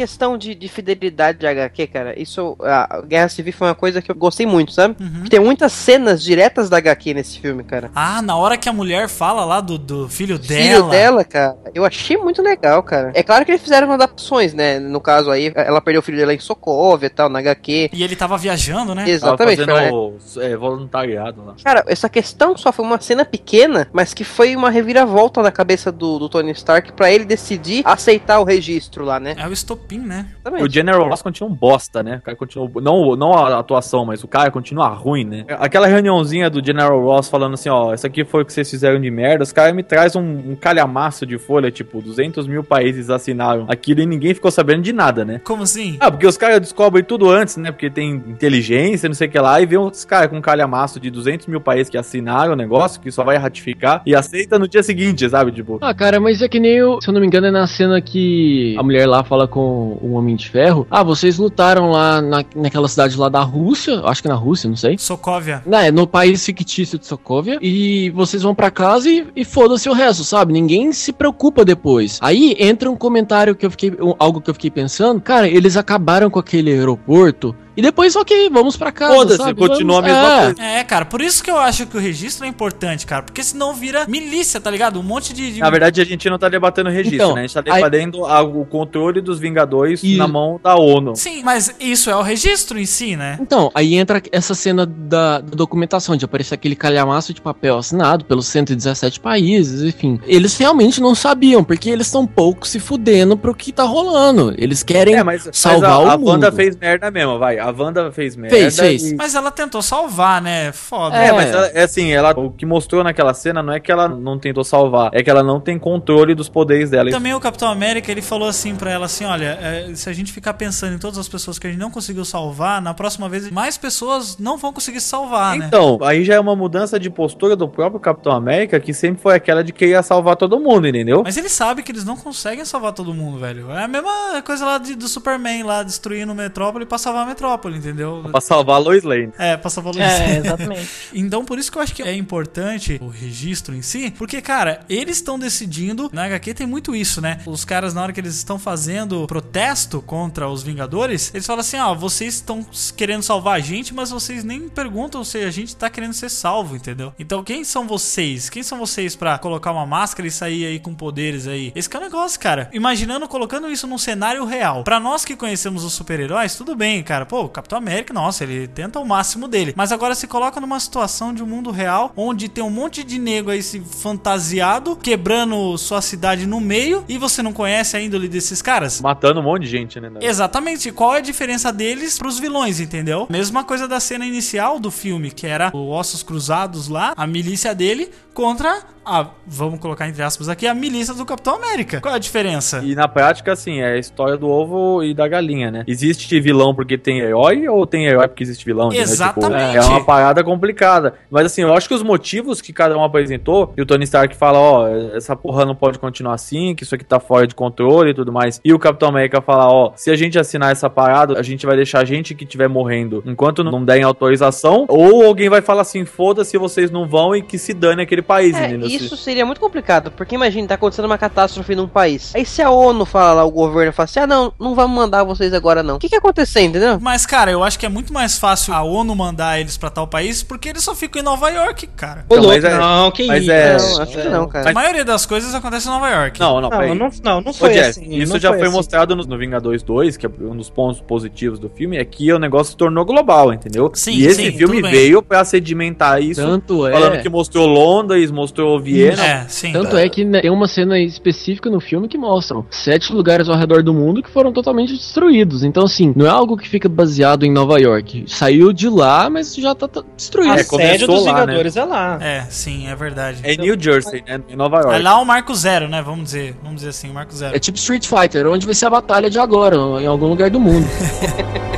C: Questão de, de fidelidade de HQ, cara, isso. A Guerra Civil foi uma coisa que eu gostei muito, sabe?
B: Uhum.
C: Tem muitas cenas diretas da HQ nesse filme, cara.
B: Ah, na hora que a mulher fala lá do, do filho dela.
C: Filho dela, cara, eu achei muito legal, cara. É claro que eles fizeram adaptações, né? No caso aí, ela perdeu o filho dela em Sokovia e tal, na HQ.
B: E ele tava viajando, né?
D: Tava
C: Exatamente. uma-
D: fazendo é, voluntariado lá.
C: Cara, essa questão só foi uma cena pequena, mas que foi uma reviravolta na cabeça do, do Tony Stark pra ele decidir aceitar o registro lá, né?
B: É o estopim, né?
C: Exatamente.
D: O General Ross continua um bosta, né? O cara continua. Não, não a atuação, mas o cara continua ruim, né? Aquela reuniãozinha do General Ross falando assim: ó, isso aqui foi o que vocês fizeram de merda. Os caras me traz um, um calhamaço de folha, tipo, 200 mil países assinaram aquilo e ninguém ficou sabendo de nada, né?
B: Como assim?
D: Ah, porque os caras descobrem tudo antes, né? Porque tem inteligência, não sei o que lá, e vê uns caras com um calhamaço de 200 mil países que assinaram o negócio, que só vai ratificar, e aceita no dia seguinte, sabe? Tipo,
F: Ah, cara, mas é que nem o. Se eu não me engano, é na cena que a mulher lá fala com o Homem de Ferro. Ah, vocês lutaram lá na, naquela cidade lá da Rússia. Acho que na Rússia, não sei.
B: Sokovia.
F: Não, é no país fictício de Sokovia. E vocês vão pra casa e, e foda-se o resto, sabe? Ninguém se preocupa depois. Aí entra um comentário que eu fiquei. algo que eu fiquei pensando. Cara, eles acabaram com aquele aeroporto. E depois, ok, vamos pra casa.
D: foda-se,
F: sabe?
D: continua a mesma
F: é.
D: coisa.
B: É, cara, por isso que eu acho que o registro é importante, cara. Porque senão vira milícia, tá ligado? Um monte de. de-
D: Na verdade, a gente não tá debatendo registro,
F: Então,
D: né? A gente tá
F: aí-
D: debatendo a- o controle dos Vingadores
F: E-
D: na mão da ONU.
B: Sim, mas isso é o registro em si, né?
F: Então, aí entra essa cena da, da documentação, de aparecer aquele calhamaço de papel assinado pelos 117 países, enfim. Eles realmente não sabiam, porque eles estão pouco se fudendo pro que tá rolando. Eles querem
D: É, mas, mas
F: salvar
D: a,
F: o
D: a
F: mundo.
D: Wanda fez merda mesmo, vai. A Wanda fez merda.
F: Fez, fez.
D: e-
B: Mas ela tentou salvar, né? Foda.
D: É,
F: É.
D: mas ela- é assim, ela, o que mostrou naquela cena não é que ela não tentou salvar, é que ela não tem controle dos poderes dela.
B: Também o Capitão América, ele falou assim pra ela assim, olha, é, se a gente ficar pensando em todas as pessoas que a gente não conseguiu salvar, na próxima vez mais pessoas não vão conseguir salvar, né?
D: Então, aí já é uma mudança de postura do próprio Capitão América, que sempre foi aquela de que ia salvar todo mundo, entendeu?
B: Mas ele sabe que eles não conseguem salvar todo mundo, velho. É a mesma coisa lá de- do Superman, lá destruindo Metrópole pra salvar a Metrópole, entendeu?
D: Pra salvar a Lois Lane.
B: É, pra salvar o Luiz.
E: É, exatamente. [laughs]
B: Então, por isso que eu acho que é importante o registro em si, porque, cara, eles estão decidindo, na HQ tem muito isso, né? Os caras, na hora que eles estão fazendo protesto contra os Vingadores, eles falam assim: ó, vocês estão querendo salvar a gente, mas vocês nem perguntam se a gente tá querendo ser salvo, entendeu? Então, quem são vocês? Quem são vocês pra colocar uma máscara e sair aí com poderes aí? Esse que é o negócio, cara. Imaginando, colocando isso num cenário real. Pra nós que conhecemos os super-heróis, tudo bem, cara. Pô, o Capitão América, nossa, ele tenta o máximo dele. Mas agora se coloca numa situação de um mundo real, onde tem um monte de nego aí se fantasiado, quebrando sua cidade no meio, e você não conhece a índole desses caras?
D: Matando um monte de gente, né?
B: Exatamente. Qual é a diferença deles pros vilões, entendeu? Mesma coisa da cena inicial do filme, que era o Ossos Cruzados lá, a milícia dele contra a, vamos colocar entre aspas aqui, a milícia do Capitão América. Qual é a diferença?
D: E na prática, assim, é a história do ovo e da galinha, né? Existe vilão porque tem herói ou tem herói porque existe vilão? entendeu? Tipo,
B: Exatamente.
D: é uma parada complicada. Mas assim, eu acho que os motivos que cada um apresentou, e o Tony Stark fala, ó, essa porra não pode continuar assim, que isso aqui tá fora de controle e tudo mais. E o Capitão América fala, ó, se a gente assinar essa parada, a gente vai deixar a gente que estiver morrendo enquanto não derem autorização, ou alguém vai falar assim, foda-se, vocês não vão e que se dane aquele país,
C: É,
D: entendeu?
C: isso isso seria muito complicado, porque imagina, tá acontecendo uma catástrofe num país. Aí se a ONU fala lá, o governo fala assim, ah não, não vamos mandar vocês agora não. O que que acontecer, entendeu?
B: Mas, cara, eu acho que é muito mais fácil a ONU mandar eles pra tal país, porque eles só ficam em Nova York, cara.
E: Ô,
D: Não,
E: louco,
D: mas é-
E: não, que
D: mas
E: isso.
D: é-
C: Não, acho que não, cara.
B: A maioria das coisas acontece em Nova York.
D: Não, não,
E: Não, não, não, não
D: Ô,
E: foi
D: Jess,
E: assim.
D: isso
E: não
D: já foi,
E: assim.
D: mostrado no, no Vingadores 2, que é um dos pontos positivos do filme, é que o negócio se tornou global, entendeu?
B: Sim,
D: e esse
B: sim,
D: filme
B: tudo bem.
D: veio pra sedimentar isso,
F: Tanto é.
D: falando que mostrou Londres, mostrou Viena.
B: É, sim.
F: Tanto é que né, tem uma cena específica no filme que mostram sete lugares ao redor do mundo que foram totalmente destruídos. Então, assim, não é algo que fica baseado em Nova York. Saiu de lá, mas já tá, tá destruído.
E: A
D: É,
E: sede dos
D: lá,
E: Vingadores é lá.
B: É, sim, é verdade.
D: É New Jersey, né? Em Nova York.
B: É lá o Marco Zero, né? Vamos dizer. Vamos dizer assim, o Marco Zero.
F: É tipo Street Fighter, onde vai ser a batalha de agora, em algum lugar do mundo. [laughs]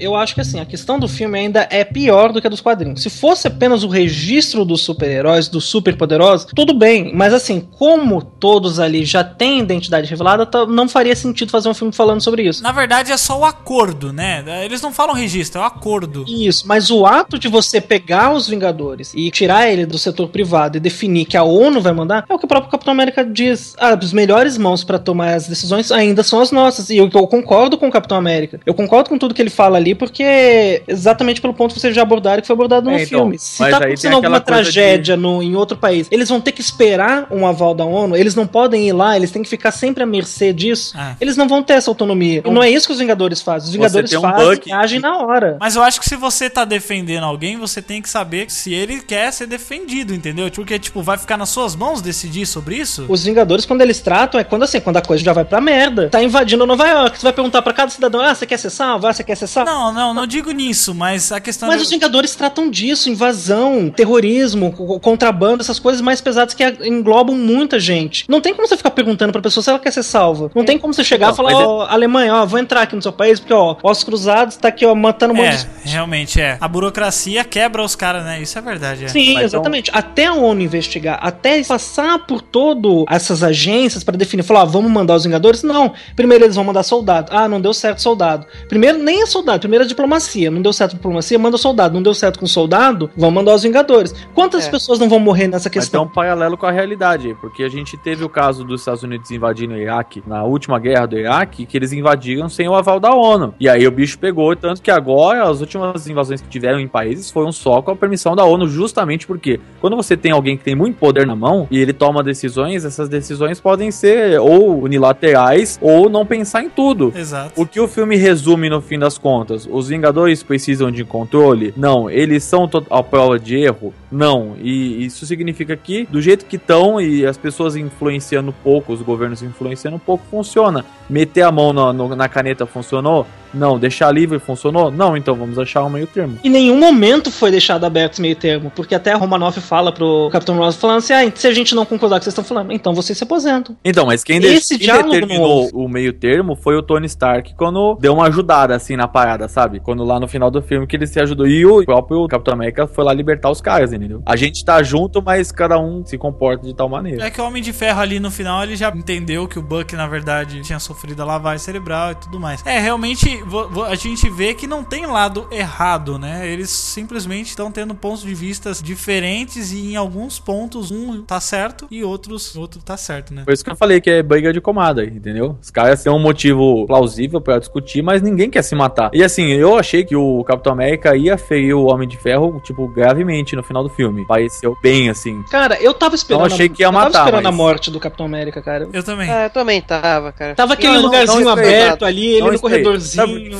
E: Eu acho que assim, a questão do filme ainda é pior do que a dos quadrinhos. Se fosse apenas o registro dos super-heróis, dos super-poderosos, tudo bem. Mas assim, como todos ali já têm identidade revelada, tá- não faria sentido fazer um filme falando sobre isso.
B: Na verdade é só o acordo, né? Eles não falam registro, é o acordo.
E: Isso, mas o ato de você pegar os Vingadores e tirar ele do setor privado e definir que a ONU vai mandar, é o que o próprio Capitão América diz. Ah, as melhores mãos pra tomar as decisões ainda são as nossas. E eu, eu concordo com o Capitão América. Eu concordo com tudo que ele fala ali, porque exatamente pelo ponto que vocês já abordaram, que foi abordado no
D: É, então,
E: filme. Se tá acontecendo alguma tragédia no, em outro país, eles vão ter que esperar um aval da ONU, eles não podem ir lá, eles têm que ficar sempre à mercê disso.
B: É.
E: Eles não vão ter essa autonomia. E não é isso que os Vingadores fazem. Os Vingadores
D: um
E: fazem e agem na hora.
B: Mas eu acho que se você tá defendendo alguém, você tem que saber se ele quer ser defendido, entendeu? Porque, tipo, vai ficar nas suas mãos decidir sobre isso?
E: Os Vingadores, quando eles tratam, é quando assim, quando a coisa já vai pra merda. Tá invadindo Nova York. Você vai perguntar pra cada cidadão: ah, você quer ser salvo? Ah, você quer ser salvo?
B: Não, não, não digo nisso, mas a questão
E: Mas
B: é-
E: os Vingadores tratam disso, invasão, terrorismo, co- contrabando, essas coisas mais pesadas que englobam muita gente. Não tem como você ficar perguntando pra pessoa se ela quer ser salva. Não tem como você chegar
D: Não,
E: e falar,
D: mas é-
E: ó, Alemanha, ó, vou entrar aqui no seu país, porque, ó, ossos cruzados tá aqui, ó, matando um monte
B: É,
E: de...
B: realmente é. A burocracia quebra os caras, né? Isso é verdade, é.
E: Sim,
D: Mas
E: exatamente. Até a ONU investigar, até passar por todo essas agências pra definir, falar, ah, vamos mandar os Vingadores? Não. Primeiro eles vão mandar soldado. Ah, não deu certo soldado. Primeiro nem é soldado, primeiro é diplomacia. Não deu certo diplomacia, manda soldado. Não deu certo com soldado, vão mandar os Vingadores. Quantas
C: É.
E: pessoas não vão morrer nessa
D: Mas tem
E: questão?
D: um paralelo com a realidade, porque a gente teve o caso dos Estados Unidos invadindo o Iraque, na última guerra do Iraque, que eles invadiram sem o aval da ONU. E aí o bicho pegou, tanto que agora as últimas invasões que tiveram em países foram só com a permissão da ONU, justamente porque quando você tem alguém que tem muito poder na mão e ele toma decisões, essas decisões podem ser ou unilaterais ou não pensar em tudo.
B: Exato.
D: O que o filme resume no fim das contas? Os Vingadores precisam de controle? Não. Eles são à prova de erro? Não. E isso significa que, do jeito que estão e as pessoas influenciando pouco, os governos influenciando pouco, funciona. Meter a mão no- na caneta funcionou? Não. Deixar livre funcionou? Não. Então vamos achar um meio termo.
E: Em nenhum momento foi deixado aberto esse meio termo, porque até a Romanoff fala pro Capitão Ross falando assim: ah, se a gente não concordar com o que vocês estão falando, então vocês se aposentam.
D: Então, mas quem,
E: Esse
D: de- quem determinou o meio termo foi o Tony Stark quando deu uma ajudada assim na parada, sabe? Quando lá no final do filme que ele se ajudou. E o próprio Capitão América foi lá libertar os caras, entendeu? A gente tá junto, mas cada um se comporta de tal maneira.
B: É que o Homem de Ferro ali no final ele já entendeu que o Buck na verdade tinha sofrido a lavagem cerebral e tudo mais. É, realmente a gente vê que não tem lado errado, né? Eles simplesmente estão tendo pontos de vistas diferentes e em alguns pontos um tá certo e outros outro tá certo, né?
D: Por isso que eu falei que é briga de comada, entendeu? Os caras têm um motivo plausível pra discutir, mas ninguém quer se matar. E assim, eu achei que o Capitão América ia ferir o Homem de Ferro, tipo, gravemente no final do filme. Pareceu bem assim.
E: Cara, eu tava esperando.
D: Não achei que ia
E: eu tava
D: matar,
E: esperando
D: mas-
E: a morte do Capitão América, cara.
B: Eu também.
C: Ah, eu também tava, cara.
E: Tava aquele
D: Não,
E: lugarzinho
D: não
E: aberto ali, ele
D: Não
E: no
D: esperei.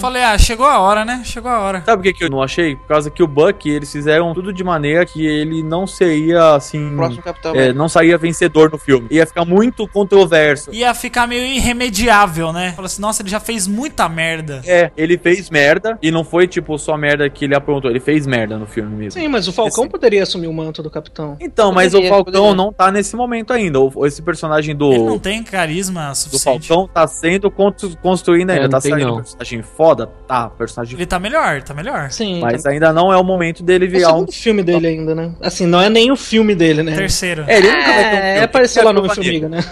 B: Falei, ah, chegou a hora, né? Chegou a hora.
D: Sabe por que, que eu não achei? Por causa que o Buck, eles fizeram tudo de maneira que ele não seria, assim...
C: O próximo Capitão
D: é,
C: América.
D: não saía vencedor no filme. Ia ficar muito controverso.
B: Ia ficar meio irremediável, né? Falou assim, nossa, ele já fez muita merda.
D: É, ele fez merda, e não foi, tipo, só merda que ele aprontou. Ele fez merda no filme mesmo.
E: Sim, mas o Falcão
D: Esse-
E: poderia assumir o manto do capitão.
D: Então, mas
C: Poderia,
D: o Falcão
C: poderia.
D: não tá nesse momento ainda. O- Esse personagem do,
B: Ele não tem carisma
D: do
B: suficiente.
D: Falcão tá sendo constru- construído ainda.
F: É, não
D: tá
F: tem
D: saindo
F: não.
D: um personagem foda? Tá, personagem
B: Ele tá melhor, tá melhor.
E: Sim.
D: Mas
E: tá-
D: ainda não é o momento dele
E: É o
D: virar um.
E: segundo filme dele ainda, né? Assim, não é nem o filme dele, né?
B: Terceiro.
D: É, ele nunca vai ter um
E: É,
D: filme.
E: apareceu lá no Homem-Formiga, né?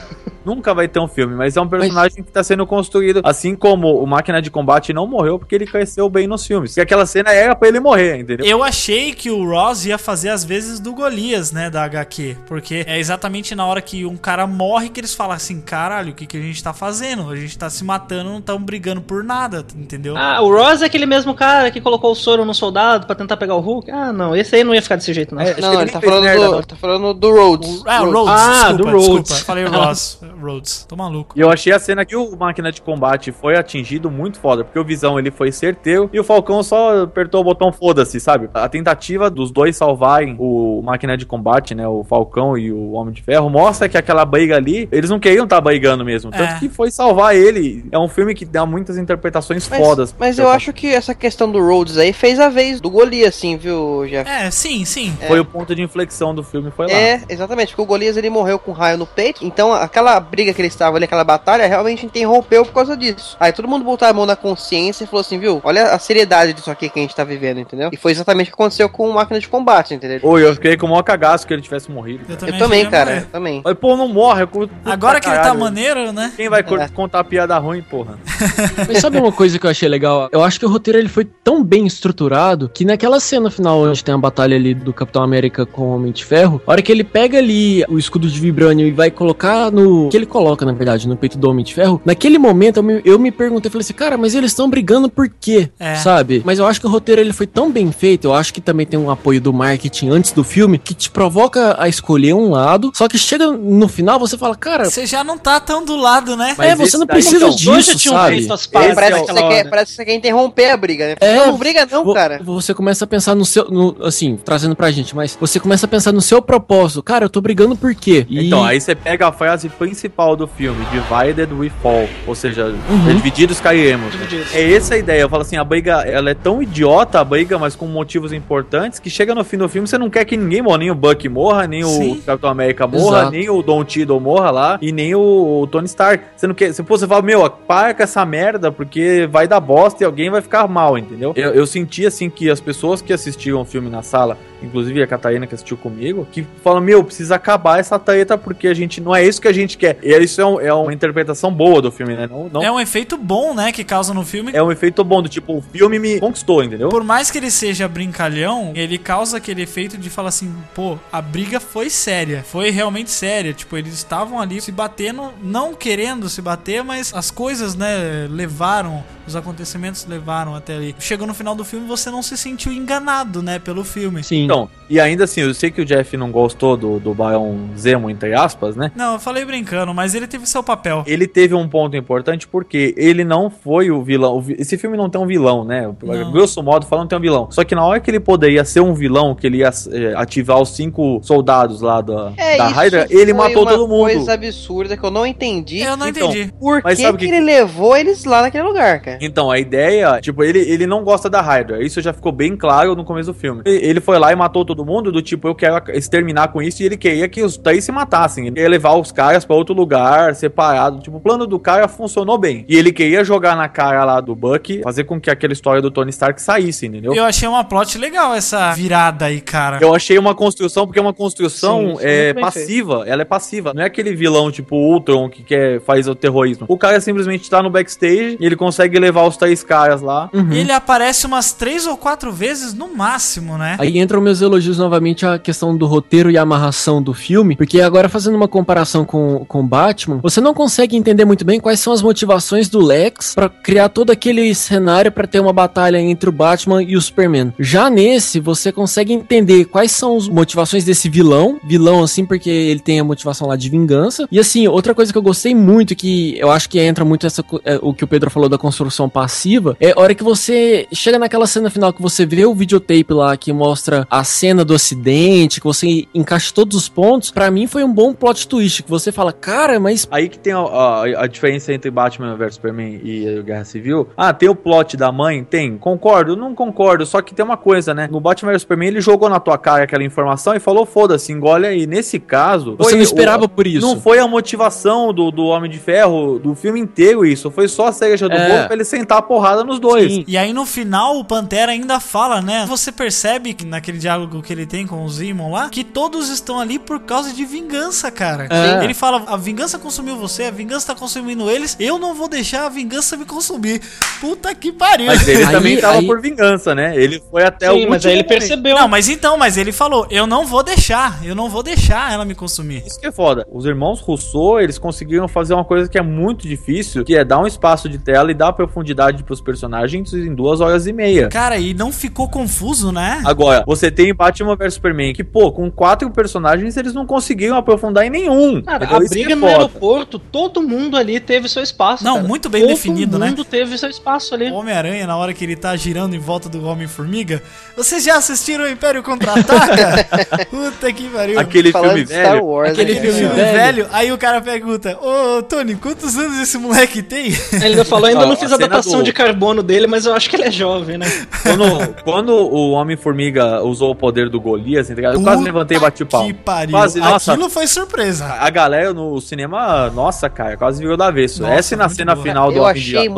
D: Nunca vai ter um filme, mas é um personagem que tá sendo construído. Assim como o Máquina de Combate não morreu porque ele cresceu bem nos filmes. E aquela cena era pra ele morrer, entendeu?
B: Eu achei que o Ross ia fazer as vezes do Golias, né, da HQ. Porque é exatamente na hora que um cara morre que eles falam assim: caralho, o que, que a gente tá fazendo? A gente tá se matando, não estamos brigando por nada, entendeu?
E: Ah, o Ross é aquele mesmo cara que colocou o soro no soldado pra tentar pegar o Hulk? Ah, não, esse aí não ia ficar desse jeito, não.
D: É,
C: Não,
D: que
C: ele
D: nem
C: tá falando, do,
D: não.
C: ele tá falando do Rhodes.
B: Ah, o Rhodes,
E: Ah,
B: desculpa,
E: do Rhodes.
B: desculpa. Falei Ross. Rhodes. Tô maluco.
D: E eu achei a cena que o Máquina de Combate foi atingido muito foda, porque o Visão ele foi certeiro e o Falcão só apertou o botão foda-se, sabe? A tentativa dos dois salvarem o Máquina de Combate, né, o Falcão e o Homem de Ferro, mostra que aquela briga ali, eles não queriam estar brigando mesmo, tanto
B: É.
D: que foi salvar ele. É um filme que dá muitas interpretações
C: Mas,
D: fodas.
C: mas eu acho que essa questão do Rhodes aí fez a vez do Golias, assim, viu, Jeff?
B: É, sim, sim.
D: Foi o ponto de inflexão do filme, foi lá.
C: É, exatamente, porque o Golias ele morreu com um raio no peito, então aquela briga que eles estavam ali, aquela batalha, realmente interrompeu por causa disso. Aí todo mundo botou a mão na consciência e falou assim, viu, olha a seriedade disso aqui que a gente tá vivendo, entendeu? E foi exatamente o que aconteceu com o Máquina de Combate, entendeu?
D: Oi, eu fiquei com o maior cagaço que ele tivesse morrido.
C: Eu
B: achei
C: também,
B: que
C: cara,
B: ia
C: eu também.
D: Mas, pô, não morre. eu curto
B: Agora que ele tá maneiro, né?
D: Quem vai
C: É.
D: contar piada ruim, porra? [laughs]
F: Mas sabe uma coisa que eu achei legal? Eu acho que o roteiro ele foi tão bem estruturado que naquela cena final onde tem a batalha ali do Capitão América com o Homem de Ferro, a hora que ele pega ali o escudo de vibrânio e vai colocar no. Que ele coloca, na verdade, no peito do Homem de Ferro, naquele momento eu me, eu me perguntei, falei assim, cara, mas eles estão brigando por quê?
B: É.
F: Sabe? Mas eu acho que o roteiro ele foi tão bem feito, eu acho que também tem um apoio do marketing antes do filme que te provoca a escolher um lado, só que chega no final você fala, cara,
B: Você já não tá tão do lado, né?
D: Mas
F: é, você não precisa
D: então,
E: Os dois já
F: disso,
E: tinham
F: sabe?
E: feito as
D: Esse
E: pazes
C: Parece,
D: é
C: que quer, parece que você quer interromper a briga, né?
F: É,
C: não, não briga não,
F: Vo-
C: cara.
F: Você começa a pensar no seu. no- assim, trazendo pra gente, mas você começa a pensar no seu propósito. Cara, eu tô brigando por quê? E-
D: Então, aí você pega a frase principal do filme, Divided we fall, ou seja,
F: Uhum.
D: divididos cairemos.
E: Divididos.
D: É essa a ideia, eu falo assim, a briga, ela é tão idiota, a briga, mas com motivos importantes, que chega no fim do filme, você não quer que ninguém morra, nem o Buck morra, nem
B: Sim.
D: o Capitão América morra,
F: Exato.
D: nem o Don Tiddle morra lá, e nem o, o Tony Stark. Você não quer, você, pô, você fala, meu, para com essa merda, porque vai dar bosta e alguém vai ficar mal, entendeu? Eu, eu senti, assim, que as pessoas que assistiram o filme na sala, inclusive a Catarina que assistiu comigo, que falam, meu, precisa acabar essa treta, porque a gente, não é isso que a gente quer. E isso é, um- é uma interpretação boa do filme, né? Não, não
B: É um efeito bom, né, que causa no filme.
D: é um efeito bom, do tipo, o filme me conquistou, entendeu?
B: Por mais que ele seja brincalhão, ele causa aquele efeito de falar assim, pô, a briga foi séria, foi realmente séria. Tipo, eles estavam ali se batendo, não querendo se bater, mas as coisas, né, levaram, os acontecimentos levaram até ali. Chegou no final do filme, você não se sentiu enganado, né, pelo filme.
F: Sim.
D: Então, e ainda assim, eu sei que o Jeff não gostou do, do Barão Zemo, entre aspas, né?
B: Não, eu falei brincando, mas ele teve seu papel.
D: Ele teve um ponto importante porque ele não foi o vilão. o vi- Esse filme não tem um vilão, né?
B: Não.
D: Grosso modo falando, tem um vilão. Só que na hora que ele poderia ser um vilão, que ele ia eh, ativar os cinco soldados lá da, da Hydra, ele
C: É,
D: matou todo mundo.
C: coisa absurda que eu não entendi.
B: Eu não
D: Então,
B: entendi.
C: Por
D: Mas
C: que,
D: sabe
C: que
D: que-
C: ele levou eles lá naquele lugar, cara?
D: Então, a ideia, tipo, ele, ele não gosta da Hydra. Isso já ficou bem claro no começo do filme. Ele, ele foi lá e matou todo mundo, do tipo, eu quero exterminar com isso, e ele queria que os três se matassem. Ele queria levar os caras pra outro lugar, separado. Tipo, o plano do cara funcionou bem. E ele queria jogar na cara lá do Buck, fazer com que aquela história do Tony Stark saísse, entendeu?
B: Eu achei uma plot legal essa virada aí, cara.
D: Eu achei uma construção, porque é uma construção
E: Sim, foi
D: é, passiva. Ela é passiva. Não é aquele vilão tipo Ultron que quer, faz o terrorismo. O cara simplesmente tá no backstage e ele consegue levar os três caras lá.
F: Uhum.
B: Ele aparece umas três ou quatro vezes no máximo, né?
F: Aí entram meus elogios novamente à questão do roteiro e amarração do filme, porque agora fazendo uma comparação com com Batman, você não consegue entender muito bem quais são as motivações do Lex pra criar todo aquele cenário pra ter uma batalha entre o Batman e o Superman. Já nesse, você consegue entender quais são as motivações desse vilão, vilão assim porque ele tem a motivação lá de vingança. E assim, outra coisa que eu gostei muito que eu acho que entra muito essa é, o que o Pedro falou da construção passiva, é a hora que você chega naquela cena final que você vê o videotape lá que mostra a a cena do acidente, que você encaixa todos os pontos, pra mim foi um bom plot twist, que você fala, cara, mas
D: Aí que tem a, a- a diferença entre Batman vs Superman e Guerra Civil. Ah, tem o plot da mãe? Tem. Concordo? Não concordo. Só que tem uma coisa, né? No Batman vs Superman, ele jogou na tua cara aquela informação e falou: foda-se, engole aí. Nesse caso.
F: você
D: foi
F: não esperava
D: o-
F: por isso.
D: Não foi a motivação do, do Homem de Ferro do filme inteiro isso. Foi só a cereja do
F: É.
D: bolo pra ele sentar a porrada nos dois.
F: Sim.
B: E aí no final o Pantera ainda fala, né? Você percebe que naquele diálogo que ele tem com o Zimon lá, que todos estão ali por causa de vingança, cara.
F: É.
B: Ele fala: a vingança consumiu você, a vingança tá consumindo eles, eu não vou deixar a vingança me consumir. Puta que pariu.
D: Mas ele
F: Aí-
D: também tava
F: aí-
D: por vingança, né? Ele foi até o
E: Sim, mas aí ele
D: último momento.
E: percebeu.
B: Não, mas então, mas ele falou: eu não vou deixar, eu não vou deixar ela me consumir.
D: Isso que é foda. Os irmãos Rousseau, eles conseguiram fazer uma coisa que é muito difícil, que é dar um espaço de tela e dar profundidade pros personagens em duas horas e meia.
B: Cara, e não ficou confuso, né?
D: Agora, você tem Batman vs Superman, que, pô, com quatro personagens eles não conseguiram aprofundar em nenhum.
E: Cara, a
D: que
E: briga
D: é
E: no
D: foda.
E: aeroporto, todo mundo ali teve seu espaço.
B: Não,
E: cara.
B: muito bem
E: todo
B: definido, né?
E: Todo mundo teve seu espaço ali.
B: O Homem-Aranha, na hora que ele tá girando em volta do Homem-Formiga. Vocês já assistiram o Império Contra-Ataca? [laughs] Puta que pariu.
D: Aquele
C: Falando
D: filme velho.
C: Wars,
F: Aquele
C: né,
F: filme velho.
B: velho, aí o cara pergunta: Ô Tony, quantos anos esse moleque tem?
E: Ele ainda falou, ainda não fiz
D: a
E: datação
D: do-
E: de carbono dele, mas eu acho que ele é jovem, né?
D: Quando, quando o Homem-Formiga usou o poder do Golias, tá ligado? eu quase levantei e bati o pau.
B: Que pariu.
D: Quase, nossa.
B: Aquilo foi surpresa.
D: A galera no cinema, nossa, cara, quase virou do avesso.
B: Nossa,
D: Essa e na cena
B: boa.
D: final do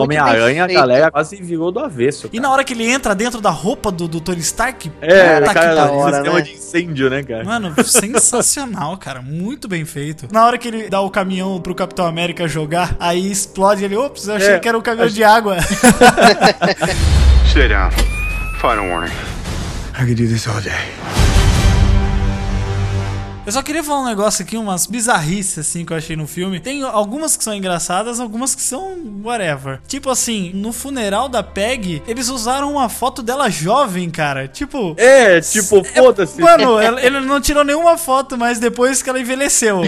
D: Homem-Aranha, a galera quase virou do avesso.
B: E
D: cara.
B: na hora que ele entra dentro da roupa do, do Tony Stark,
D: É,
B: puta
D: o cara
B: que
C: da
B: pariu.
C: hora,
D: sistema
C: né?
D: de incêndio, né, cara?
B: Mano, sensacional, [laughs] cara. Muito bem feito. Na hora que ele dá o caminhão pro Capitão América jogar, aí explode ele. Ops, eu achei
D: É,
B: que era um caminhão de água.
G: Stay [laughs] down. Final warning.
H: I could do this all day.
B: Eu só queria falar um negócio aqui, umas bizarrices assim que eu achei no filme. Tem algumas que são engraçadas, algumas que são whatever. Tipo assim, no funeral da Peg, eles usaram uma foto dela jovem, cara. Tipo.
D: É, tipo, foda-se.
B: Mano, ela- ele não tirou nenhuma foto, mas depois que ela envelheceu.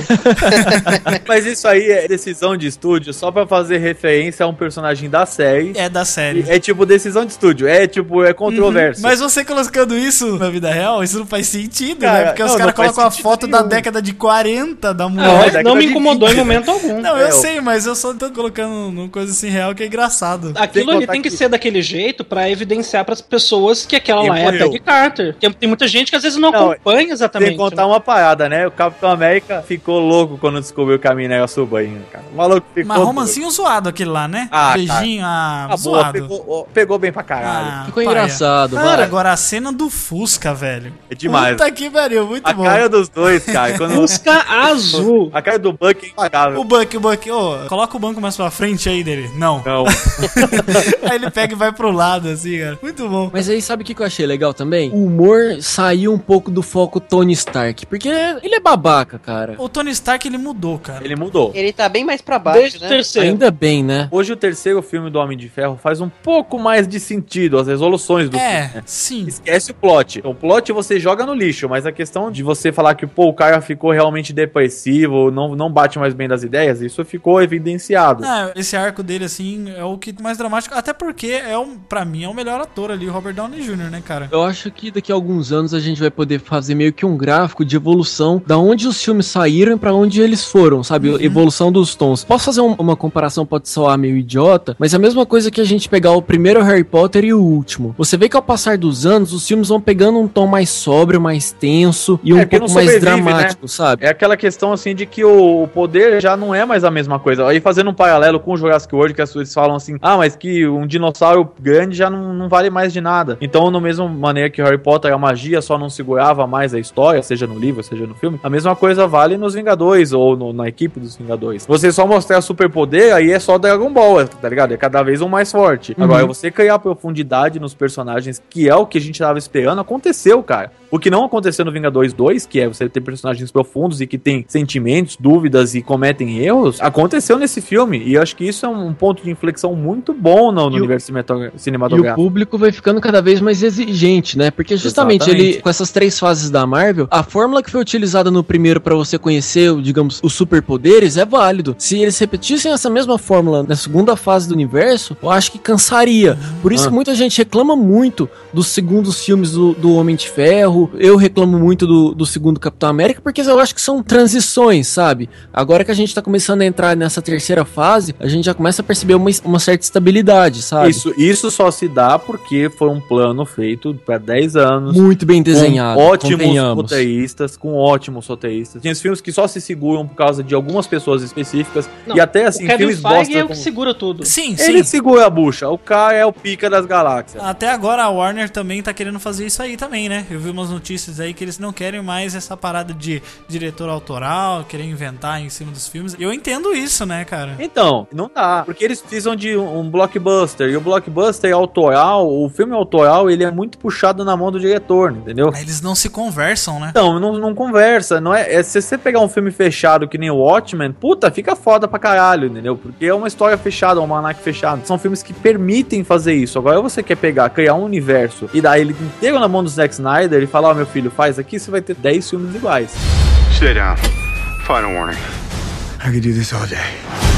B: [laughs]
D: Mas isso aí é decisão de estúdio só pra fazer referência a um personagem da série.
B: É da série.
D: É tipo decisão de estúdio, é tipo, é controverso.
B: Mas você colocando isso na vida real, isso não faz sentido,
D: Cara,
B: né? Porque os
D: não,
B: caras
D: não faz
B: colocam a
D: sentido
B: foto da década de 40 da mulher.
D: Década
E: não me incomodou
D: 20,
E: em momento algum.
B: Não,
D: É,
B: eu sei, mas eu só tô colocando uma coisa assim real que é engraçado.
E: Aquilo
D: Sem
E: ali tem que,
D: que-
E: ser daquele jeito pra evidenciar pras pessoas que aquela lá é a. Peggy Carter. Tem, tem muita gente que às vezes não,
D: Não,
E: acompanha exatamente.
D: Sem contar
E: né?
D: uma parada, né? O Capitão América ficou louco quando descobriu que a mina era sobrinha, cara. O maluco ficou.
B: Mas romancinho zoado aquele lá, né?
D: Ah,
B: Beijinho, ah,
D: Ah, boa,
B: zoado.
D: pegou, ó, pegou bem pra caralho.
B: Ah,
F: Ficou
B: paia.
F: engraçado,
B: Cara,
F: vai.
B: agora a cena do Fusca, velho.
D: É demais.
B: Puta que pariu, muito
D: a
B: bom.
D: cara dos dois, cara. Quando...
E: Fusca azul.
D: a cara do Buck é impagável.
B: O Buck, o Buck, ô, coloca o banco mais pra frente aí dele. Não.
D: Não. [laughs]
B: aí ele pega e vai pro lado, assim, cara. Muito bom.
F: Mas aí sabe o que eu achei legal também? O humor saiu um pouco do foco Tony Stark, porque ele é babaca, cara.
B: O Tony Stark, ele mudou, cara.
D: Ele mudou.
C: Ele tá bem mais pra baixo,
E: Desde o
C: né?
E: terceiro.
F: Ainda bem, né?
D: Hoje o terceiro filme do Homem de Ferro faz um pouco mais de sentido, as resoluções do filme.
B: É,
D: né?
B: sim.
D: Esquece o plot. O plot você joga no lixo, mas a questão de você falar que, pô, o cara ficou realmente depressivo, não, não bate mais bem das ideias, isso ficou evidenciado.
B: É, esse arco dele, assim, é o que mais dramático. Até porque, é um, pra mim, é o melhor ator ali, o Robert Downey Jr., né, cara?
F: Eu acho que daqui a alguns anos a gente vai poder fazer meio que um gráfico de evolução da onde os filmes saíram pra onde eles foram, sabe? Evolução dos tons. Posso fazer um- uma comparação, pode soar meio idiota, mas é a mesma coisa que a gente pegar o primeiro Harry Potter e o último. Você vê que ao passar dos anos, os filmes vão pegando um tom mais sóbrio, mais tenso e um
D: É, porque
F: pouco mais
D: sobrevive,
F: dramático, sabe?
D: É aquela questão assim de que o, poder já não é mais a mesma coisa. Aí fazendo um paralelo com o Jurassic World, que as pessoas falam assim: ah, mas que um dinossauro grande já não, não vale mais de nada. Então, no mesmo maneira que Harry Potter, a magia só não segurava mais a história, seja no livro, seja no filme, a mesma coisa vale nos Vingadores ou no- na equipe dos Vingadores. Você só mostrar superpoder, aí é só Dragon Ball, tá ligado? É cada vez um mais forte. Agora, você criar profundidade nos personagens, que é o que a gente tava esperando, aconteceu, cara. O que não aconteceu no Vingadores 2, que é você ter personagens profundos e que têm sentimentos, dúvidas e cometem erros, aconteceu nesse filme. E eu acho que isso é um ponto de inflexão muito bom no, no
F: E o-
D: universo cinematog-
F: E o
D: cinematográfico.
F: público vai ficando cada vez mais exigente, né? Porque justamente
D: Exatamente.
F: ele, com essas três fases da Marvel, a fórmula que foi utilizada no primeiro pra você conhecer, digamos, os superpoderes é válido. Se eles repetissem essa mesma fórmula na segunda fase do universo, eu acho que cansaria. Por isso
D: Ah.
F: que muita gente reclama muito dos segundos filmes do, do Homem de Ferro. Eu reclamo muito do, do segundo Capitão América, porque eu acho que são transições, sabe? Agora que a gente tá começando a entrar nessa terceira fase, a gente já começa a perceber uma, uma certa estabilidade, sabe?
D: Isso, isso só se dá porque foi um plano feito para 10 anos.
F: Muito bem desenhado.
D: Com ótimos roteiristas, com ótimos roteiristas. Tem os filmes que só se seguram por causa de algumas pessoas específicas.
E: Não,
D: e até assim,
E: o Kevin
D: filmes
E: Feige
D: bosta.
E: é o que
D: como-
E: segura tudo.
B: Sim, sim.
D: Ele segura a bucha. O cara é o pica das galáxias.
B: Até agora a Warner também tá querendo fazer isso aí também, né? Eu vi umas notícias aí que eles não querem mais essa parada de diretor autoral, querer inventar em cima dos filmes. Eu entendo isso, né, cara?
D: Então, não dá. Porque eles precisam de um blockbuster. E o blockbuster autoral, o filme autoral, ele é muito puxado na mão do diretor, entendeu?
B: Eles não se conversam, né?
D: Então, não, não conversa, não é, é- Se você pegar um filme fechado que nem o Watchmen, puta, fica foda pra caralho, entendeu? Porque é uma história fechada, um almanac fechado. São filmes que permitem fazer isso. Agora você quer pegar, criar um universo e dar ele inteiro na mão do Zack Snyder e falar, ó, meu filho, faz aqui, você vai ter 10 filmes iguais.
G: Sit down. Final warning.
H: I could do this all day.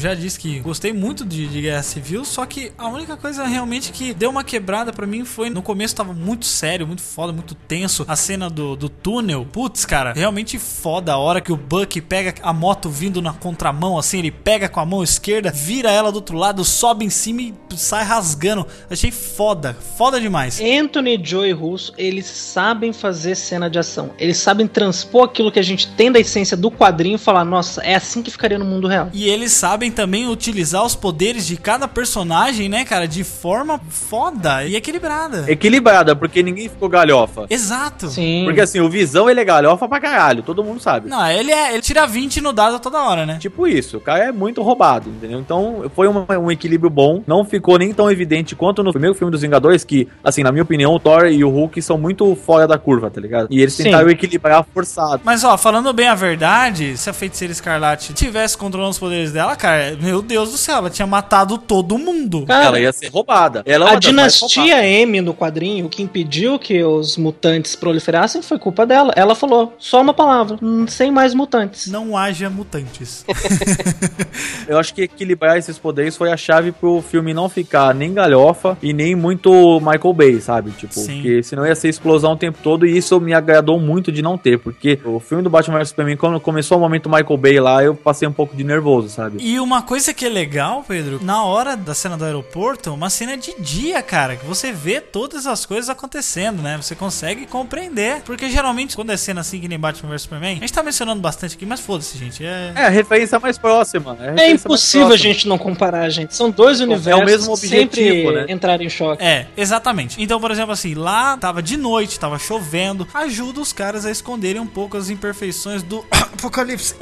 B: Já disse que gostei muito de, de Guerra Civil, só que a única coisa realmente que deu uma quebrada pra mim foi no começo tava muito sério, muito foda, muito tenso. A cena do, do túnel, putz, cara, realmente foda a hora que o Buck pega a moto vindo na contramão, assim, ele pega com a mão esquerda, vira ela do outro lado, sobe em cima e sai rasgando. Achei foda, foda demais.
E: Anthony, Joe e Russo, eles sabem fazer cena de ação. Eles sabem transpor aquilo que a gente tem da essência do quadrinho e falar, nossa, é assim que ficaria no mundo real.
B: E eles sabem também utilizar os poderes de cada personagem, né, cara, de forma foda e equilibrada.
D: Equilibrada, porque ninguém ficou galhofa.
B: Exato.
E: Sim.
D: Porque assim, o Visão ele é galhofa pra caralho, todo mundo sabe.
B: Não, ele é. Ele tira 20 no dado toda hora, né?
D: Tipo isso, o cara é muito roubado, entendeu? Então foi uma- um equilíbrio bom, não ficou nem tão evidente quanto no primeiro filme dos Vingadores, que, assim, na minha opinião, o Thor e o Hulk são muito fora da curva, tá ligado? E eles
E: Sim.
D: tentaram equilibrar forçado.
B: Mas ó, falando bem a verdade, se a feiticeira escarlate tivesse controlando os poderes dela, cara, meu Deus do céu, ela tinha matado todo mundo.
E: Cara,
D: Ela ia ser roubada. Ela é
E: a dinastia M no quadrinho, o que impediu que os mutantes proliferassem foi culpa dela. Ela falou só uma palavra, "Hum, sem mais mutantes.
B: Não haja mutantes. [laughs]
D: Eu acho que equilibrar esses poderes foi a chave pro filme não ficar nem galhofa e nem muito Michael Bay, sabe? Tipo,
B: Sim.
D: porque senão ia ser explosão o tempo todo e isso me agradou muito de não ter, porque o filme do Batman vs Superman, quando começou o momento Michael Bay lá, eu passei um pouco de nervoso, sabe?
B: E uma coisa que é legal, Pedro, na hora da cena do aeroporto, uma cena de dia, cara, que você vê todas as coisas acontecendo, né? Você consegue compreender. Porque geralmente, quando é cena assim que nem Batman vs Superman, a gente tá mencionando bastante aqui, mas foda-se, gente. É.
D: É, a referência mais próxima.
E: É
D: mais
E: impossível a gente não comparar, gente. São dois universos
D: mesmo
E: que sempre
D: objetivo, né?
E: entrarem em choque.
B: É, exatamente. Então, por exemplo, assim, lá tava de noite, tava chovendo, ajuda os caras a esconderem um pouco as imperfeições do [coughs] apocalipse.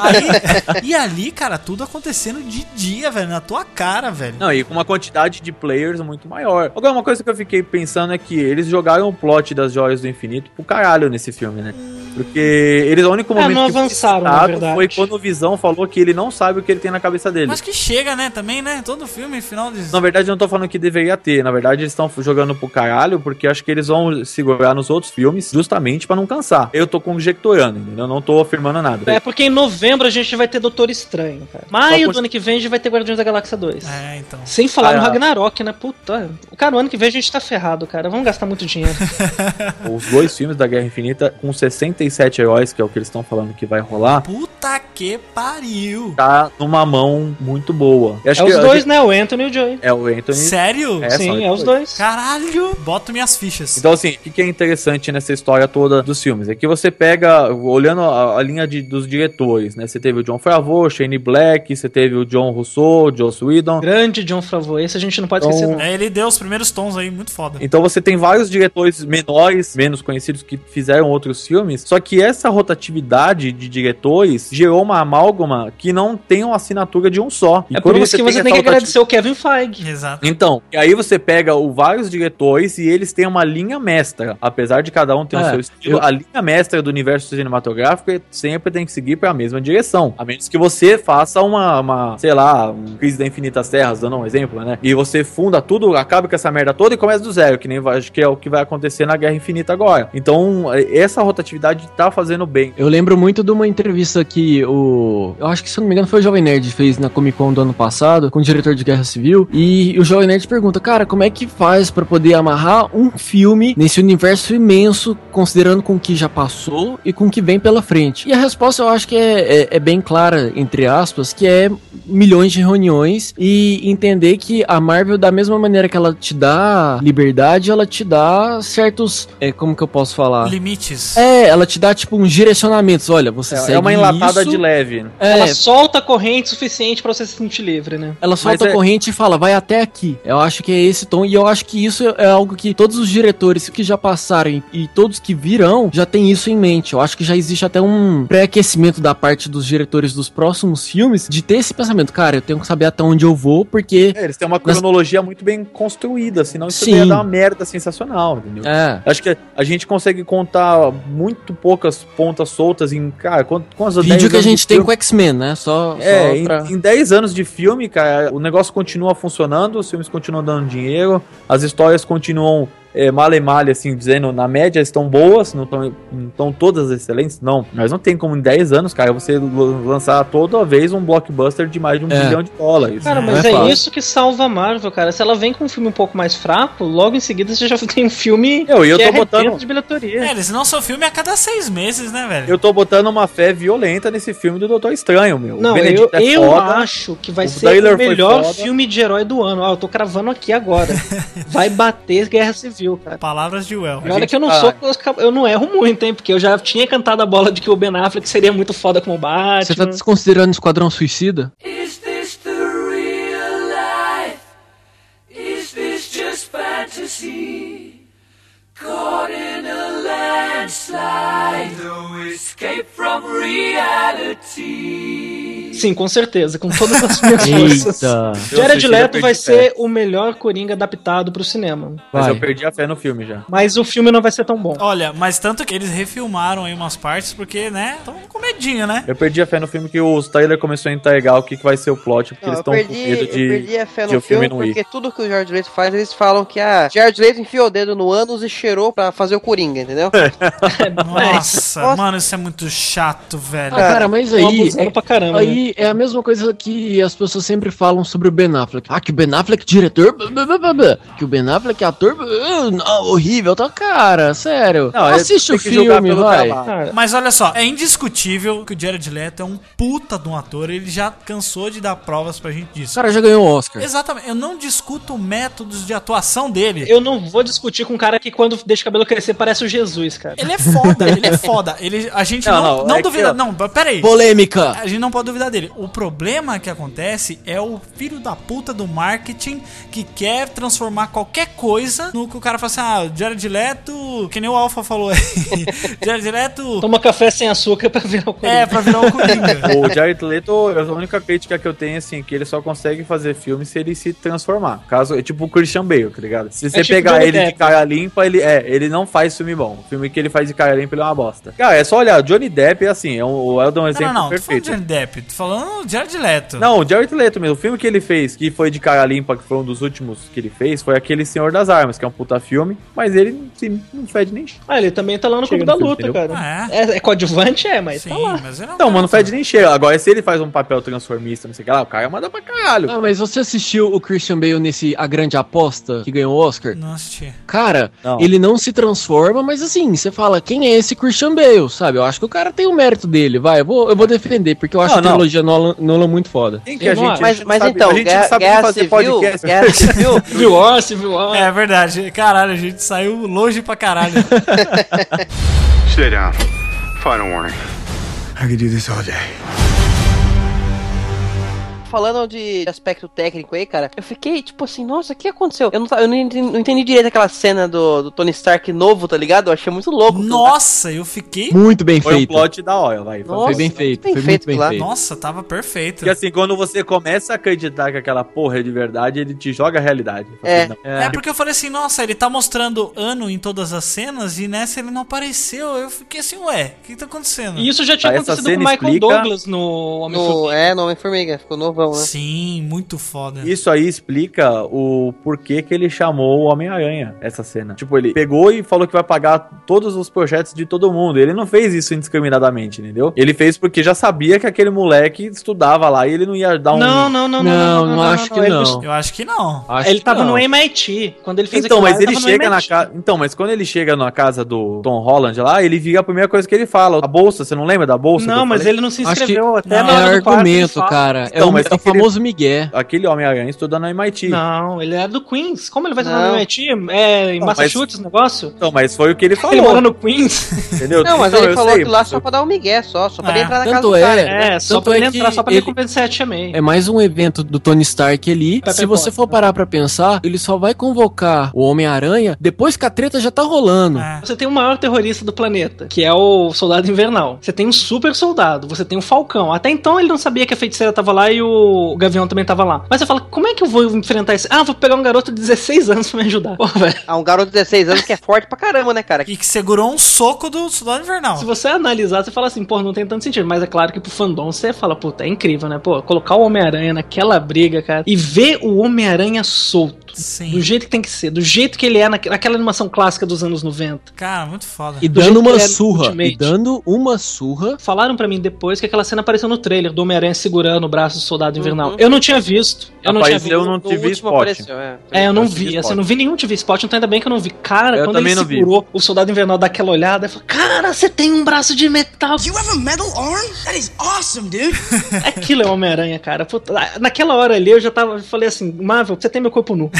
B: Aí- [laughs] e ali, cara, tudo acontecendo de dia, velho, na tua cara, velho.
D: Não, e com uma quantidade de players muito maior. Agora, uma coisa que eu fiquei pensando é que eles jogaram o plot das Joias do Infinito pro caralho nesse filme, né? Porque eles, o único
E: É,
D: momento
E: não
D: que foi
E: avançaram, verdade.
D: foi quando o Visão falou que ele não sabe o que ele tem na cabeça dele.
B: Mas que chega, né, também, né? Todo filme, final de.
D: Na verdade, eu não tô falando que deveria ter. Na verdade, eles estão jogando pro caralho porque acho que eles vão segurar nos outros filmes justamente pra não cansar. Eu tô conjecturando, entendeu? Eu não tô afirmando nada.
E: É porque em novembro a gente vai ter Doutor Estranho, cara. Maio
D: Só
E: do ano que vem a gente vai ter Guardiões da Galáxia 2.
B: É, então.
E: Sem falar no
D: Ah.
E: Ragnarok, né? Puta. Cara, o ano que vem a gente tá ferrado, cara. Vamos gastar muito dinheiro. [laughs]
D: Os dois filmes da Guerra Infinita, com 67 heróis, que é o que eles estão falando que vai rolar,
B: Puta que pariu.
D: tá numa mão muito boa. Eu acho
E: é
D: que
E: os dois,
D: gente-
E: né? O Anthony e o Joey.
D: É o Anthony.
B: Sério?
D: É,
E: Sim, é os
D: dois.
E: dois.
B: Caralho. Boto minhas fichas.
D: Então, assim, o que que é interessante nessa história toda dos filmes? É que você pega, olhando a, a linha de- dos diretores, né? Você teve o John Favreau, Shane Black, você teve o John Rousseau, o Joss Whedon.
E: Grande John Favreau. Esse a gente não pode
D: Então-
E: esquecer, não.
B: É, ele deu os primeiros tons aí, muito foda.
D: Então você tem vários diretores menores, menos conhecidos, que fizeram outros filmes, só que essa rotatividade de diretores gerou uma amálgama que não tem uma assinatura de um só. E
E: É por isso que você tem que agradecer o Kevin Feige.
B: Exato.
D: Então, e aí você pega o, vários diretores e eles têm uma linha mestra. Apesar de cada um ter o
F: É,
D: seu estilo,
F: eu-
D: a linha mestra do universo cinematográfico é- sempre tem que seguir para a mesma direção. A menos que você faça uma, uma sei lá, um Crise da Infinitas Terras, dando um exemplo, né? E você funda tudo, acaba com essa merda toda e começa do zero, que nem acho que é o que vai acontecer na Guerra Infinita agora. Então, é- essa rotatividade tá fazendo bem.
F: Eu lembro muito de uma entrevista que o. Eu acho que, se eu não me engano, foi o Jovem Nerd fez na Comic Con do ano passado, com o diretor de Guerra Civil. E o Jovem Nerd pergunta, cara, como é que faz pra poder amarrar um filme nesse universo imenso, considerando com o que já passou e com o que vem pela frente? E a resposta eu acho que é, é- é bem clara, entre aspas, que é milhões de reuniões e entender que a Marvel, da mesma maneira que ela te dá liberdade, ela te dá certos. É, como que eu posso falar?
B: Limites.
F: É, ela te dá tipo uns direcionamentos. Olha, você
D: É,
F: segue
D: é uma enlatada
F: isso.
D: de leve.
F: É,
E: Ela solta a corrente suficiente pra você se sentir livre, né?
F: ela solta
D: é-
F: corrente e fala, vai até aqui. Eu acho que é esse tom, e eu acho que isso é algo que todos os diretores que já passaram e, todos que virão já tem isso em mente. Eu acho que já existe até um pré-aquecimento da parte dos diretores dos próximos filmes de ter esse pensamento, cara, eu tenho que saber até onde eu vou, porque.
D: É, eles têm uma
F: Nas-
D: cronologia muito bem construída, senão isso ia dar uma merda sensacional, entendeu?
F: É.
D: Acho que a gente consegue contar muito poucas pontas soltas em, cara, quantas
F: Vídeo
D: 10
F: que a gente tem
D: filme-
F: com X-Men, né? Só,
D: É,
F: só
D: em,
F: pra...
D: em 10 anos de filme, cara, o negócio continua funcionando, os filmes continuam dando dinheiro, as histórias continuam é, male male, assim, dizendo, na média estão boas, não estão não estão todas excelentes, não. Mas não tem como em 10 anos, cara, você lançar toda vez um blockbuster de mais de um
F: É.
D: bilhão de dólares.
E: Cara,
F: Não
E: mas
F: é
E: é, isso que salva a Marvel, cara. Se ela vem com um filme um pouco mais fraco, logo em seguida você já [laughs] tem um filme
D: Eu- e eu
E: que
D: tô
E: é
D: botando-
E: de bilheteria.
B: É, eles lançam filme a cada seis meses, né, velho?
D: Eu tô botando uma fé violenta nesse filme do Doutor Estranho, meu.
E: Não, eu,
D: é
E: eu
D: foda.
E: acho que vai
D: O
E: ser o melhor filme de herói do ano. Ó, eu tô cravando aqui agora. [laughs] vai bater Guerra Civil, cara.
B: Palavras de Well.
E: E olha
D: gente
E: que eu não
D: tá-
E: sou, eu não erro muito, hein? Porque eu já tinha cantado a bola de que o Ben Affleck seria muito foda como Batman.
F: Você tá desconsiderando Esquadrão Suicida?
I: Is this the real life? Is this just fantasy? Caught in a landslide, no escape from reality.
E: Sim, com certeza, com todas as minhas [laughs] forças.
F: Eita.
E: Jared Leto
D: eu
E: vai ser o melhor Coringa adaptado pro cinema.
D: Mas
F: Vai.
D: eu perdi a fé no filme já.
E: Mas o filme não vai ser tão bom.
B: Olha, mas tanto que eles refilmaram aí umas partes, porque, né, tão com medinho, né?
D: Eu perdi a fé no filme que o trailer começou a entregar o que, que vai ser o plot, porque
C: Não,
D: eles
C: eu,
D: estão com medo
C: eu
D: de,
C: perdi a fé no
D: o filme
C: filme
D: não ir.
C: porque tudo que o George Leto faz, eles falam que a George Leto enfiou o dedo no ânus e cheirou pra fazer o Coringa, entendeu? [laughs]
B: Nossa,
C: Nossa.
B: mano, isso é muito chato, velho.
F: Ah, cara, mas aí. É,
E: pra caramba. né?
F: É a mesma coisa que as pessoas sempre falam sobre o Ben Affleck. Ah, que o Ben Affleck diretor. blá, blá, blá, blá, blá. Que o Ben Affleck ator. blá, não, horrível. Tá, cara, sério.
D: Não, é-
F: Assiste o
D: que
F: filme,
D: pelo
F: vai.
D: trabalho.
B: Mas olha só, é indiscutível que o Jared Leto é um puta de um ator, ele já cansou de dar provas pra gente
F: O
B: disso.
F: cara já ganhou o Oscar.
B: Exatamente, eu não discuto métodos de atuação dele.
E: eu não vou discutir com um cara que quando deixa o cabelo crescer parece o Jesus, cara.
B: Ele é foda, [laughs] ele é foda. Ele, a gente
D: Não,
B: não,
D: não,
B: não,
D: é que,
B: duvida.
D: ó.
B: Não, pera aí.
F: Polêmica.
B: A gente não pode duvidar dele. O problema que acontece é o filho da puta do marketing que quer transformar qualquer coisa no que o cara fala assim: ah, Jared Leto, que nem o Alpha falou aí. [laughs] Jared Leto
E: Toma café sem açúcar pra virar o Coringa.
B: é pra virar o Coringa. [laughs]
D: O Jared Leto, a única crítica que eu tenho, assim, que ele só consegue fazer filme se ele se transformar. Caso, é tipo o Christian Bale, tá ligado? Se você
E: tipo
D: pegar ele de
E: Depp.
D: cara limpa, ele é, ele não faz filme bom. O filme que ele faz de cara limpa, ele é uma bosta. Cara, é só olhar, Johnny Depp é assim, é um, eu dou um
B: Não,
D: exemplo
B: não, não. Falando
D: perfeito.
B: de Johnny Depp, tô falando Jared Leto.
D: Não, o Jared Leto mesmo. O filme que ele fez, que foi de cara limpa, que foi um dos últimos que ele fez, foi aquele Senhor das Armas, que é um puta filme, mas ele assim, não fede nem cheiro.
E: Ah, ele também tá lá no Clube da
D: filme,
E: Luta,
D: entendeu?
E: cara.
B: Ah, é?
E: É, é coadjuvante, é, mas
B: Sim,
E: tá lá.
B: mas ele não.
D: Não, mano, não fede nem cheiro. Agora, se ele faz um papel transformista, não sei o que lá, o cara manda pra caralho.
F: Ah, mas você assistiu o Christian Bale nesse A Grande Aposta, que ganhou o Oscar?
B: Não assisti.
F: Cara,
D: Não.
F: ele não se transforma, mas assim, você fala, quem é esse Christian Bale, sabe? Eu acho que o cara tem o mérito dele, vai, eu vou, eu vou defender, porque eu acho
D: Não,
F: a
D: não.
F: Trilogia Nolan, Nolan muito foda.
D: Quem que a gente,
C: Mas, mas
D: sabe-
C: então,
D: a gente
C: guerra,
D: sabe
C: guerra
D: fazer
C: civil,
D: podcast.
C: guerra [laughs] civil,
E: Civil War, Civil War.
B: É verdade. Caralho, a gente saiu longe pra caralho.
G: Stay down. Final warning.
H: I could do this all day.
C: Falando de aspecto técnico aí, cara, eu fiquei tipo assim, nossa, o que aconteceu? Eu não, eu não, entendi, não entendi direito aquela cena do, do Tony Stark novo, tá ligado? Eu achei muito louco.
B: Nossa, eu fiquei.
F: Muito bem
D: Foi um
F: feito.
D: plot da hora, vai. Foi.
C: Nossa,
F: Foi bem feito.
C: bem
F: Foi
C: feito
F: muito bem
C: lá.
F: feito.
B: Nossa, tava perfeito.
D: Porque assim, quando você começa a acreditar que aquela porra é de verdade, ele te joga a realidade.
C: É.
D: Não.
B: É porque eu falei assim, nossa, ele tá mostrando ano em todas as cenas e nessa ele não apareceu. Eu fiquei assim, ué, o que tá acontecendo?
E: E isso já tinha
D: Essa
E: acontecido com o Michael
D: explica-
E: Douglas no Homem-Formiga.
C: É, no Homem-Formiga, ficou novão, né?
B: Sim, muito foda.
D: Isso aí explica o porquê que ele chamou o Homem-Aranha, essa cena. Tipo, ele pegou e falou que vai pagar todos os projetos de todo mundo. Ele não fez isso indiscriminadamente, entendeu? Ele fez porque já sabia que aquele moleque estudava lá e ele não ia dar um.
E: Não, não, não, não.
F: Não, não acho que não.
B: Eu acho que não.
F: Acho
E: Ele
F: que
E: tava
F: não.
E: no MIT. Quando ele fez
D: Então, mas
E: lá,
D: ele chega na casa. Então, mas quando ele chega na casa do Tom Holland lá, ele vira a primeira coisa que ele fala. A bolsa, você não lembra da bolsa?
E: Não, mas
D: falei?
E: ele não se inscreveu. Até
B: não,
E: na
F: É argumento, cara.
D: Então,
F: é é o
D: ele-
F: famoso Miguel.
D: Aquele Homem-Aranha estuda no MIT.
E: Não, ele era do Queens. Como ele vai estudar
C: Não.
E: no MIT? É em
D: Não, mas-
E: Massachusetts o negócio?
D: Então, mas foi o que ele falou.
E: Ele mora no Queens.
D: Entendeu? [laughs]
C: Não, mas
D: Então,
C: ele falou
D: sei,
C: que lá só pra dar um migué, só. Só pra ele
B: É,
C: entrar na casa
F: tanto
C: do
F: é.
C: cara.
E: É, só
F: Tanto
E: pra ele
F: é
E: entrar, só pra ele
F: ele-
E: compensar 7,5.
F: É mais um evento do Tony Stark ali.
E: Pepper
F: Se você for parar pra pensar, ele só vai convocar o Homem-Aranha depois que a treta já tá rolando.
B: É.
E: Você tem o maior terrorista do planeta, que é o Soldado Invernal. Você tem um super soldado, você tem um Falcão. Até então ele não sabia que a feiticeira tava lá e o Gavião também tava lá. Mas você fala, como é que eu vou enfrentar esse? Ah, vou pegar um garoto de 16 anos pra me ajudar. Pô, velho.
C: Ah, um garoto de 16 anos que é forte pra caramba, né, cara?
B: E que segurou um soco do Soldado Invernal.
E: Se você analisar, você fala assim, pô, não tem tanto sentido. Mas é claro que pro fandom você fala, puta, é incrível, né? Pô, colocar o Homem-Aranha naquela briga, cara, e ver o Homem-Aranha solto.
B: Sim.
E: Do jeito que tem que ser, do jeito que ele é naque- naquela animação clássica dos anos 90.
B: Cara, muito foda.
F: E
E: Do
F: dando uma
E: é
F: surra. E dando uma surra.
E: Falaram pra mim depois que aquela cena apareceu no trailer do Homem-Aranha segurando o braço do soldado invernal.
C: Uhum.
E: Eu não tinha visto. Eu não tinha
D: eu
E: visto.
D: não
C: No
D: tive
C: último
D: spot.
C: apareceu, é.
E: É, eu não
D: Eu
E: vi, assim,
D: spot.
E: não vi nenhum TV spot, então ainda bem que eu não vi. Cara,
D: Eu
E: quando ele
D: não vi.
E: segurou o soldado invernal daquela olhada, eu falei, cara, você tem um braço de metal.
A: You have a metal arm? That is awesome, dude. [laughs]
E: Aquilo é Homem-Aranha, cara. Puta, naquela hora ali eu já tava, eu falei assim, Marvel, você tem meu corpo nu.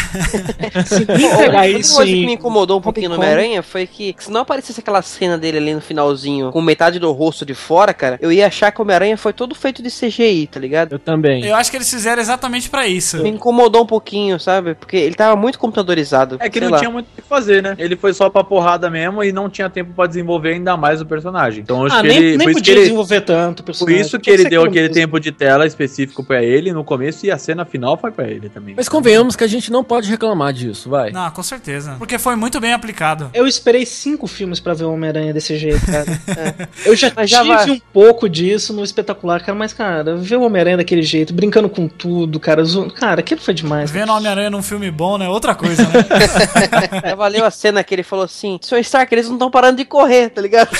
E: Pegar
C: outra
E: isso
C: coisa que me incomodou um pouquinho no. Homem-Aranha foi que se não aparecesse aquela cena dele ali no finalzinho com metade do rosto de fora, cara, eu ia achar que o Homem-Aranha foi todo feito de CGI, tá ligado?
F: Eu também.
B: Eu acho que eles fizeram exatamente pra isso.
C: Me incomodou um pouquinho, sabe? Porque ele tava muito computadorizado.
D: É que
C: sei
D: não
C: lá.
D: tinha muito o que fazer, né? Ele foi só pra porrada mesmo e não tinha tempo pra desenvolver ainda mais o personagem. Então acho
E: Ah,
D: que
E: nem,
D: ele.
E: nem
D: por
E: podia
D: ele,
E: desenvolver tanto o
D: por
E: personagem.
D: isso que ele deu aquele
E: mesmo.
D: tempo de tela específico pra ele no começo e a cena final foi pra ele também.
F: Mas convenhamos que a gente não pode reclamar disso, vai.
B: Não, com certeza. Porque foi muito bem aplicado.
E: Eu esperei cinco filmes pra ver o Homem-Aranha desse jeito, cara. [laughs] É. Eu já
C: já
E: tive
C: vai.
E: um pouco disso no espetacular, cara, mas, cara, ver o Homem-Aranha daquele jeito, brincando com tudo, cara, zo... cara, aquilo foi demais.
B: Vendo o Homem-Aranha num filme bom, né? Outra coisa, né? [laughs]
C: É, valeu a cena que ele falou assim: Sr. Stark, eles não estão parando de correr, tá ligado? [laughs]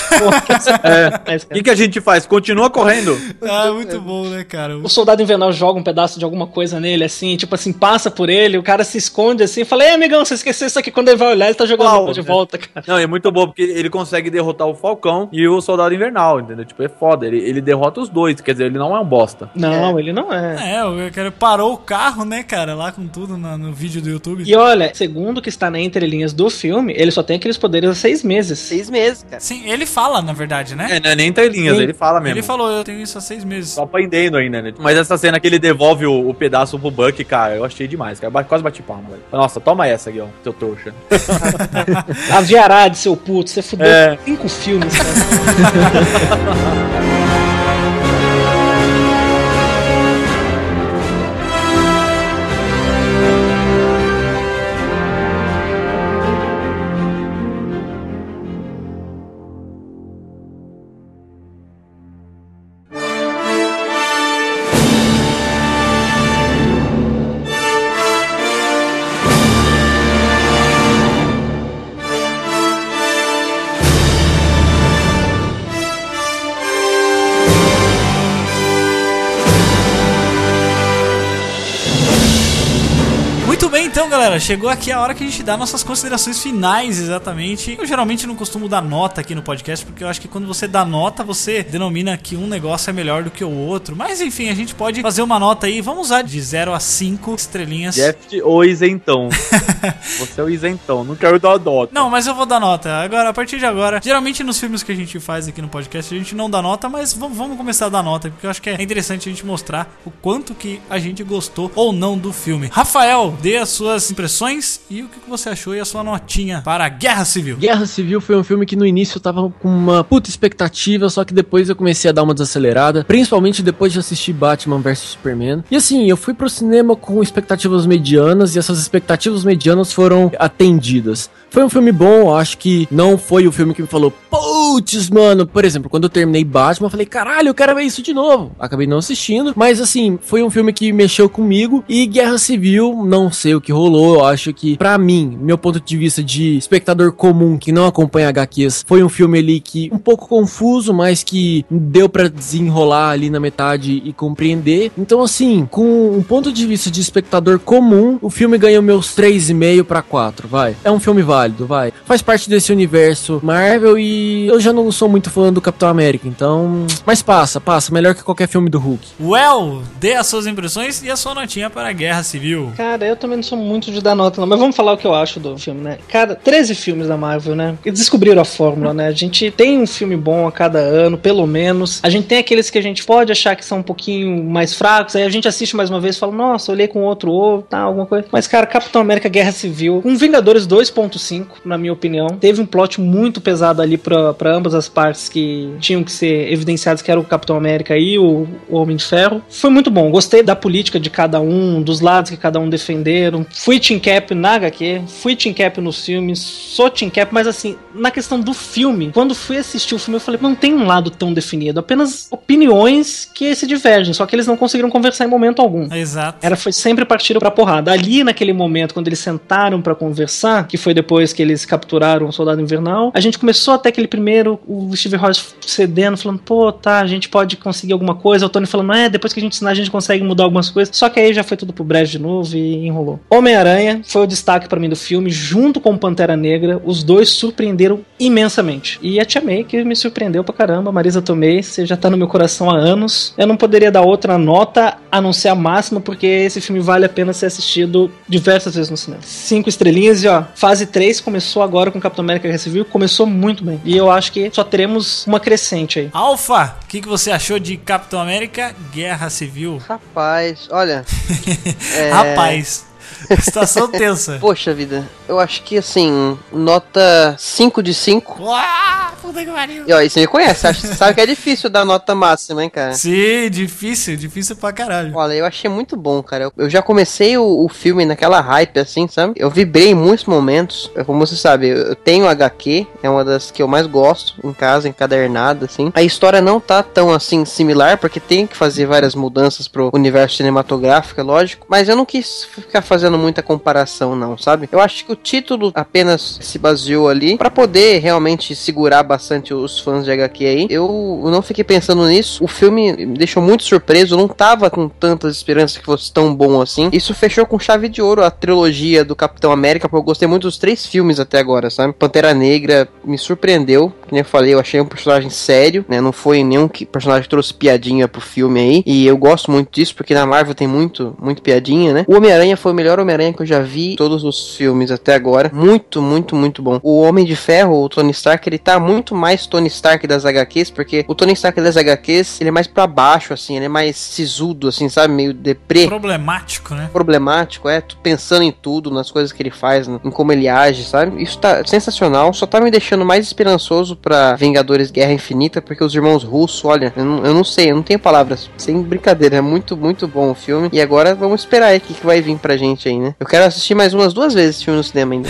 D: O que, que a gente faz? Continua correndo.
B: ah, muito bom, né, cara?
E: O soldado invernal joga um pedaço de alguma coisa nele, assim, tipo assim, passa por ele, o cara se esconde assim, fala, ei, amigão, você esqueceu isso aqui quando ele vai olhar, ele tá jogando
D: Uau,
E: roupa de
D: né?
E: volta, cara.
D: Não, é muito bom porque ele consegue derrotar o Falcão e o Soldado Invernal, entendeu? Tipo, é foda. Ele, ele derrota os dois, quer dizer, ele não é um bosta.
E: Não, ele não é.
B: É, o cara parou o carro, né, cara, lá com tudo no, no vídeo do YouTube.
E: E olha, segundo o que está na entrelinhas do filme, ele só tem aqueles poderes há seis meses.
C: Seis meses, cara.
B: Sim, ele fala, na verdade, né?
D: É, não é nem telinhas,
E: Sim.
D: ele fala mesmo.
B: Ele falou, eu tenho isso há seis meses.
D: Só aprendendo ainda, né? Mas essa cena que ele devolve o, o pedaço pro Buck, cara, eu achei demais, cara. Quase bati Nossa, toma essa ó, seu trouxa. [laughs]
E: A Viarade, seu puto, você fudeu
D: É.
E: cinco filmes, cara. [laughs]
B: Chegou aqui a hora que a gente dá nossas considerações finais, exatamente. Eu geralmente não costumo dar nota aqui no podcast, porque eu acho que quando você dá nota, você denomina que um negócio é melhor do que o outro. Mas enfim, a gente pode fazer uma nota aí. Vamos usar de 0 a 5 estrelinhas.
D: Jeff ou isentão. [laughs] [laughs] Você é o isentão, não quero dar nota.
B: Não, mas eu vou dar nota. Agora, a partir de agora, geralmente nos filmes que a gente faz aqui no podcast, a gente não dá nota, mas vamos, começar a dar nota, porque eu acho que é interessante a gente mostrar o quanto que a gente gostou ou não do filme. Rafael, dê as suas impressões e o que que você achou e a sua notinha para Guerra Civil.
F: Guerra Civil foi um filme que no início eu tava com uma puta expectativa, só que depois eu comecei a dar uma desacelerada, principalmente depois de assistir Batman vs Superman. E assim, eu fui pro cinema com expectativas medianas e essas expectativas medianas foram atendidas. Foi um filme bom, acho que não foi o filme que me falou, putz, mano. Por exemplo, quando eu terminei Batman, eu falei, caralho, eu quero ver isso de novo. Acabei não assistindo, mas assim, foi um filme que mexeu comigo. E Guerra Civil, não sei o que rolou, eu acho que, pra mim, meu ponto de vista de espectador comum que não acompanha HQs, foi um filme ali que um pouco confuso, mas que deu pra desenrolar ali na metade e compreender. Então, assim, com um ponto de vista de espectador comum, o filme ganhou meus 3,5 pra 4, vai. É um filme válido, vai. Faz parte desse universo Marvel e eu já não sou muito fã do Capitão América, então. Mas passa, passa. Melhor que qualquer filme do Hulk.
B: Well, dê as suas impressões e a sua notinha para Guerra Civil.
E: Cara, eu também não sou muito de dar nota, não. Mas vamos falar o que eu acho do filme, né? Cara, 13 filmes da Marvel, né? Eles descobriram a fórmula, né? A gente tem um filme bom a cada ano, pelo menos. A gente tem aqueles que a gente pode achar que são um pouquinho mais fracos. Aí a gente assiste mais uma vez e fala, nossa, olhei com outro ovo, tá, alguma coisa. Mas, cara, Capitão América Guerra Civil, um Vingadores 2.5, na minha opinião, teve um plot muito pesado ali pra, pra ambas as partes que tinham que ser evidenciadas, que era o Capitão América e o, o Homem de Ferro. Foi muito bom. Gostei da política de cada um, dos lados que cada um defenderam. Fui Team Cap na HQ, fui Team Cap nos filmes, sou Team Cap, mas assim, na questão do filme, quando fui assistir o filme, eu falei, não tem um lado tão definido, apenas opiniões que se divergem, só que eles não conseguiram conversar em momento algum.
B: Exato.
E: Era foi sempre partiram pra porrada. Ali naquele momento, quando eles sentaram pra conversar, que foi depois que eles capturaram o Soldado Invernal, a gente começou até aquele primeiro, o Steve Rogers cedendo, falando, pô, tá, a gente pode conseguir alguma coisa. O Tony falando, é, depois que a gente ensinar, a gente consegue mudar algumas coisas. Só que aí já foi tudo pro brejo de novo e enrolou. Homem-Aranha foi o destaque pra mim do filme, junto com Pantera Negra. Os dois surpreenderam imensamente. E a Tia May, que me surpreendeu pra caramba. Marisa Tomei, você já tá no meu coração há anos. Eu não poderia dar outra nota a não ser a máxima, porque esse filme vale a pena ser assistido diversas vezes no cinema. Cinco estrelinhas e ó, fase 3 começou agora com Capitão América Guerra Civil, começou muito bem. E eu acho que só teremos uma crescente aí.
B: Alfa, o que, que você achou de Capitão América Guerra Civil?
C: Rapaz, olha. [laughs] é,
B: Rapaz, [laughs] situação tensa.
C: Poxa vida, eu acho que assim, nota 5 de 5.
B: Uau, puta que pariu.
C: E ó, você me conhece, acho- sabe que é difícil dar nota máxima, hein, cara?
B: Sim, difícil, difícil pra caralho.
C: Olha, eu achei muito bom, cara. Eu, já comecei o, o filme naquela hype, assim, sabe? Eu vibrei em muitos momentos. Como você sabe, eu eu tenho HQ, é uma das que eu mais gosto em casa, encadernada, assim. A história não tá tão, assim, similar, porque tem que fazer várias mudanças pro universo cinematográfico, é lógico. Mas eu não quis ficar fazendo muita comparação, não, sabe? Eu acho que o título apenas se baseou ali pra poder realmente segurar bastante os fãs de HQ aí. Eu não fiquei pensando nisso. O filme me deixou muito surpreso. Eu não tava com tantas esperanças que fosse tão bom assim. Isso fechou com chave de ouro a trilogia do Capitão América, porque eu gostei muito dos três filmes até agora, sabe? Pantera Negra me surpreendeu. Como eu falei, eu achei um personagem sério, né? Não foi nenhum que personagem que trouxe piadinha pro filme aí. E eu gosto muito disso, porque na Marvel tem muito, muito piadinha, né? O Homem-Aranha foi o melhor Homem-Aranha que eu já vi todos os filmes até agora. Muito, muito, muito bom. O Homem de Ferro, o Tony Stark, ele tá muito mais Tony Stark das HQs, porque o Tony Stark das HQs, ele é mais pra baixo, assim, ele é mais sisudo, assim, sabe? Meio deprê
B: Problemático, né?
C: problemático, é, pensando em tudo, nas coisas que ele faz, em como ele age, sabe? Isso tá sensacional, só tá me deixando mais esperançoso pra Vingadores Guerra Infinita, porque os irmãos russos, olha, eu não, eu não sei, eu não tenho palavras, sem brincadeira, é muito, muito bom o filme. E agora vamos esperar aí o que, que vai vir pra gente aí, né? Eu quero assistir mais umas duas vezes esse filme no cinema ainda.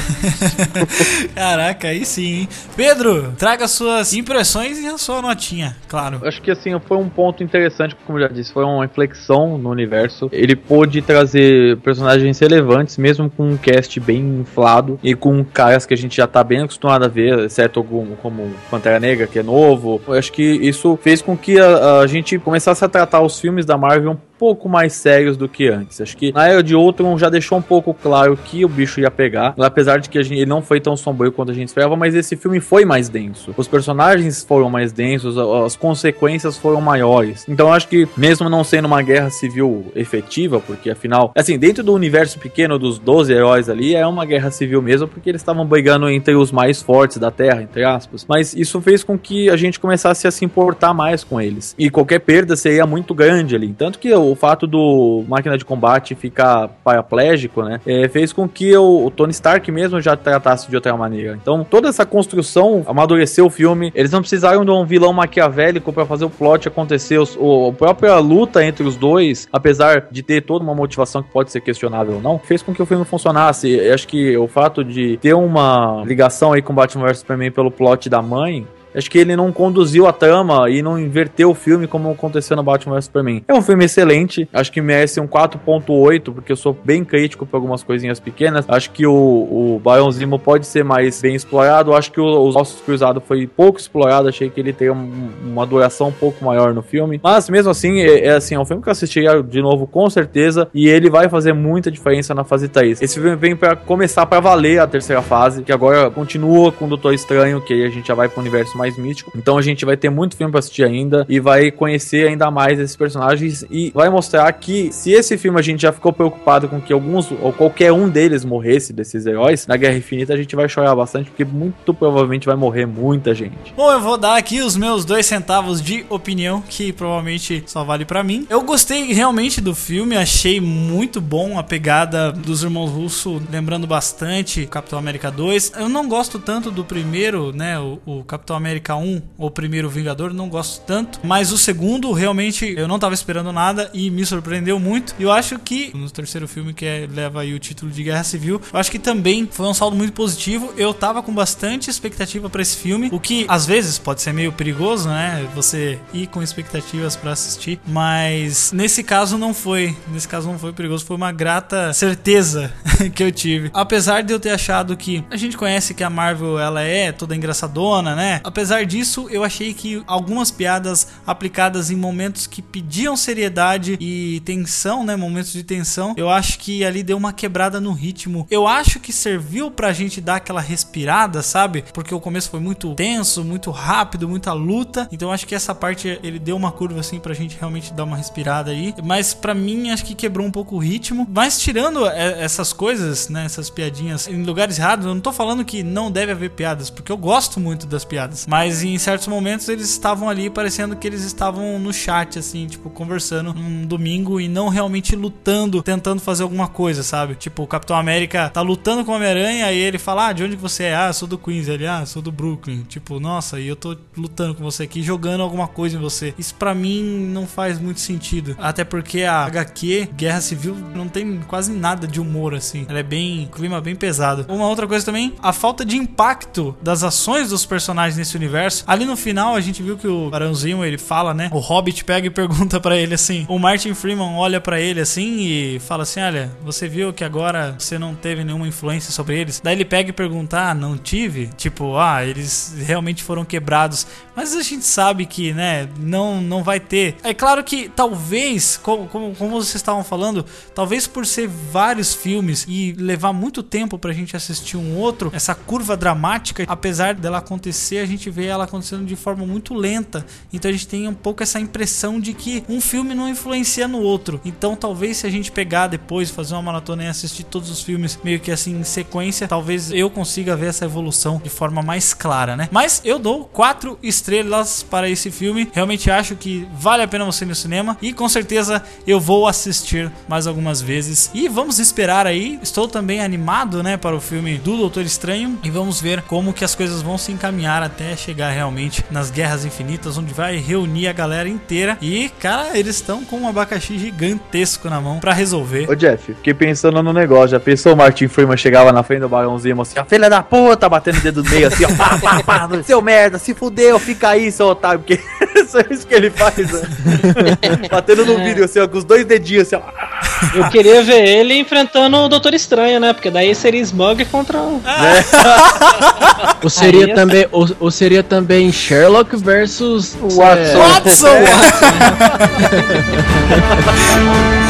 C: [laughs]
B: Caraca, aí sim, hein? Pedro, traga suas impressões e a sua notinha, claro.
D: Acho que assim, foi um ponto interessante, como eu já disse, foi uma inflexão no universo. Ele pôde trazer personagens relevantes, mesmo com um cast bem inflado e com caras que a gente já tá bem acostumado a ver, exceto algum, como Pantera Negra, que é novo. Eu acho que isso fez com que a, a gente começasse a tratar os filmes da Marvel pouco mais sérios do que antes. Acho que na Era de Ultron já deixou um pouco claro que o bicho ia pegar, apesar de que gente, ele não foi tão sombrio quanto a gente esperava, mas esse filme foi mais denso. Os personagens foram mais densos, as consequências foram maiores. Então acho que mesmo não sendo uma guerra civil efetiva, porque afinal, assim, dentro do universo pequeno dos 12 heróis ali, é uma guerra civil mesmo, porque eles estavam brigando entre os mais fortes da Terra, entre aspas. Mas isso fez com que a gente começasse a se importar mais com eles. E qualquer perda seria muito grande ali. Tanto que o fato do máquina de combate ficar paraplégico, né, é, fez com que o, o, Tony Stark mesmo já tratasse de outra maneira. Então, toda essa construção amadureceu o filme. Eles não precisaram de um vilão maquiavélico para fazer o plot acontecer. O, a própria luta entre os dois, apesar de ter toda uma motivação que pode ser questionável ou não, fez com que o filme funcionasse. Eu acho que o fato de ter uma ligação aí com Batman vs Superman pelo plot da mãe Acho que ele não conduziu a trama e não inverteu o filme como aconteceu no Batman vs Superman. É um filme excelente, acho que merece um 4.8, porque eu sou bem crítico para algumas coisinhas pequenas. Acho que o, o Zimo pode ser mais bem explorado. Acho que o, os Ossos Cruzados foi pouco explorado, achei que ele tem um, uma duração um pouco maior no filme. Mas mesmo assim, é, é, assim, é um filme que eu assistiria de novo com certeza e ele vai fazer muita diferença na fase 3. Esse filme vem para começar para valer a terceira fase, que agora continua com o Doutor Estranho, que a gente já vai pro universo mais místico. Então a gente vai ter muito filme pra assistir ainda e vai conhecer ainda mais esses personagens e vai mostrar que se esse filme a gente já ficou preocupado com que alguns ou qualquer um deles morresse desses heróis, na Guerra Infinita a gente vai chorar bastante porque muito provavelmente vai morrer muita gente.
B: Bom, eu vou dar aqui os meus dois centavos de opinião que provavelmente só vale para mim. Eu gostei realmente do filme, achei muito bom a pegada dos irmãos Russo, lembrando bastante Capitão América 2. Eu não gosto tanto do primeiro, né, o, o Capitão América América 1, o primeiro Vingador, não gosto tanto. Mas o segundo, realmente, eu não tava esperando nada e me surpreendeu muito. E eu acho que, no terceiro filme, que é, leva aí o título de Guerra Civil, eu acho que também foi um saldo muito positivo. Eu tava com bastante expectativa para esse filme, o que às vezes pode ser meio perigoso, né? Você ir com expectativas para assistir. Mas nesse caso não foi. Nesse caso não foi perigoso, foi uma grata certeza [laughs] que eu tive. Apesar de eu ter achado que a gente conhece que a Marvel ela é toda engraçadona, né? Apesar disso, eu achei que algumas piadas aplicadas em momentos que pediam seriedade e tensão, né? Momentos de tensão, eu acho que ali deu uma quebrada no ritmo. Eu acho que serviu pra gente dar aquela respirada, sabe? Porque o começo foi muito tenso, muito rápido, muita luta. Então acho que essa parte ele deu uma curva assim pra gente realmente dar uma respirada aí. Mas para mim acho que quebrou um pouco o ritmo. Mas tirando essas coisas, né? Essas piadinhas em lugares errados, eu não tô falando que não deve haver piadas, porque eu gosto muito das piadas. Mas em certos momentos eles estavam ali parecendo que eles estavam no chat, assim, tipo, conversando num domingo e não realmente lutando, tentando fazer alguma coisa, sabe? Tipo, o Capitão América tá lutando com o Homem-Aranha e ele fala: Ah, de onde você é? Ah, sou do Queens. Ele, ah, sou do Brooklyn. Tipo, nossa, e eu tô lutando com você aqui, jogando alguma coisa em você. Isso para mim não faz muito sentido. Até porque a HQ, Guerra Civil, não tem quase nada de humor, assim. Ela é bem. clima bem pesado. Uma outra coisa também, a falta de impacto das ações dos personagens nesse universo. Ali no final a gente viu que o Barãozinho ele fala, né? O Hobbit pega e [laughs] pergunta para ele assim. O Martin Freeman olha para ele assim e fala assim: Olha, você viu que agora você não teve nenhuma influência sobre eles? Daí ele pega e pergunta: Ah, não tive? Tipo, ah, eles realmente foram quebrados. Mas a gente sabe que, né? Não, não vai ter. É claro que talvez, como, como, como vocês estavam falando, talvez por ser vários filmes e levar muito tempo pra gente assistir um outro, essa curva dramática, apesar dela acontecer, a gente vê ela acontecendo de forma muito lenta. Então a gente tem um pouco essa impressão de que um filme não influencia no outro. Então talvez se a gente pegar depois, fazer uma maratona e assistir todos os filmes meio que assim em sequência, talvez eu consiga ver essa evolução de forma mais clara, né? Mas eu dou quatro estrelas para esse filme. Realmente acho que vale a pena você ir no cinema e com certeza eu vou assistir mais algumas vezes. E vamos esperar aí. Estou também animado, né, para o filme do Doutor Estranho e vamos ver como que as coisas vão se encaminhar até chegar realmente nas Guerras Infinitas, onde vai reunir a galera inteira. E, cara, eles estão com um abacaxi gigantesco na mão para resolver.
D: Ô, Jeff, fiquei pensando no negócio. Já pensou o Martin Freeman chegava na frente do Barãozinho assim, a filha da puta, batendo o dedo no meio assim, ó, pá, pá, pá, seu [laughs] merda, se fudeu, fica aí, seu otário, porque [laughs] é isso que ele faz, né? [laughs] Batendo no vídeo assim, ó, com os dois dedinhos assim, ó.
E: Eu queria ver ele enfrentando o Doutor Estranho, né? Porque daí seria Smug contra. um- [laughs]
F: Ou seria,
E: Aí é-
F: também, ou, ou seria também Sherlock versus
C: Watson.
F: é,
B: Watson! [laughs] [laughs]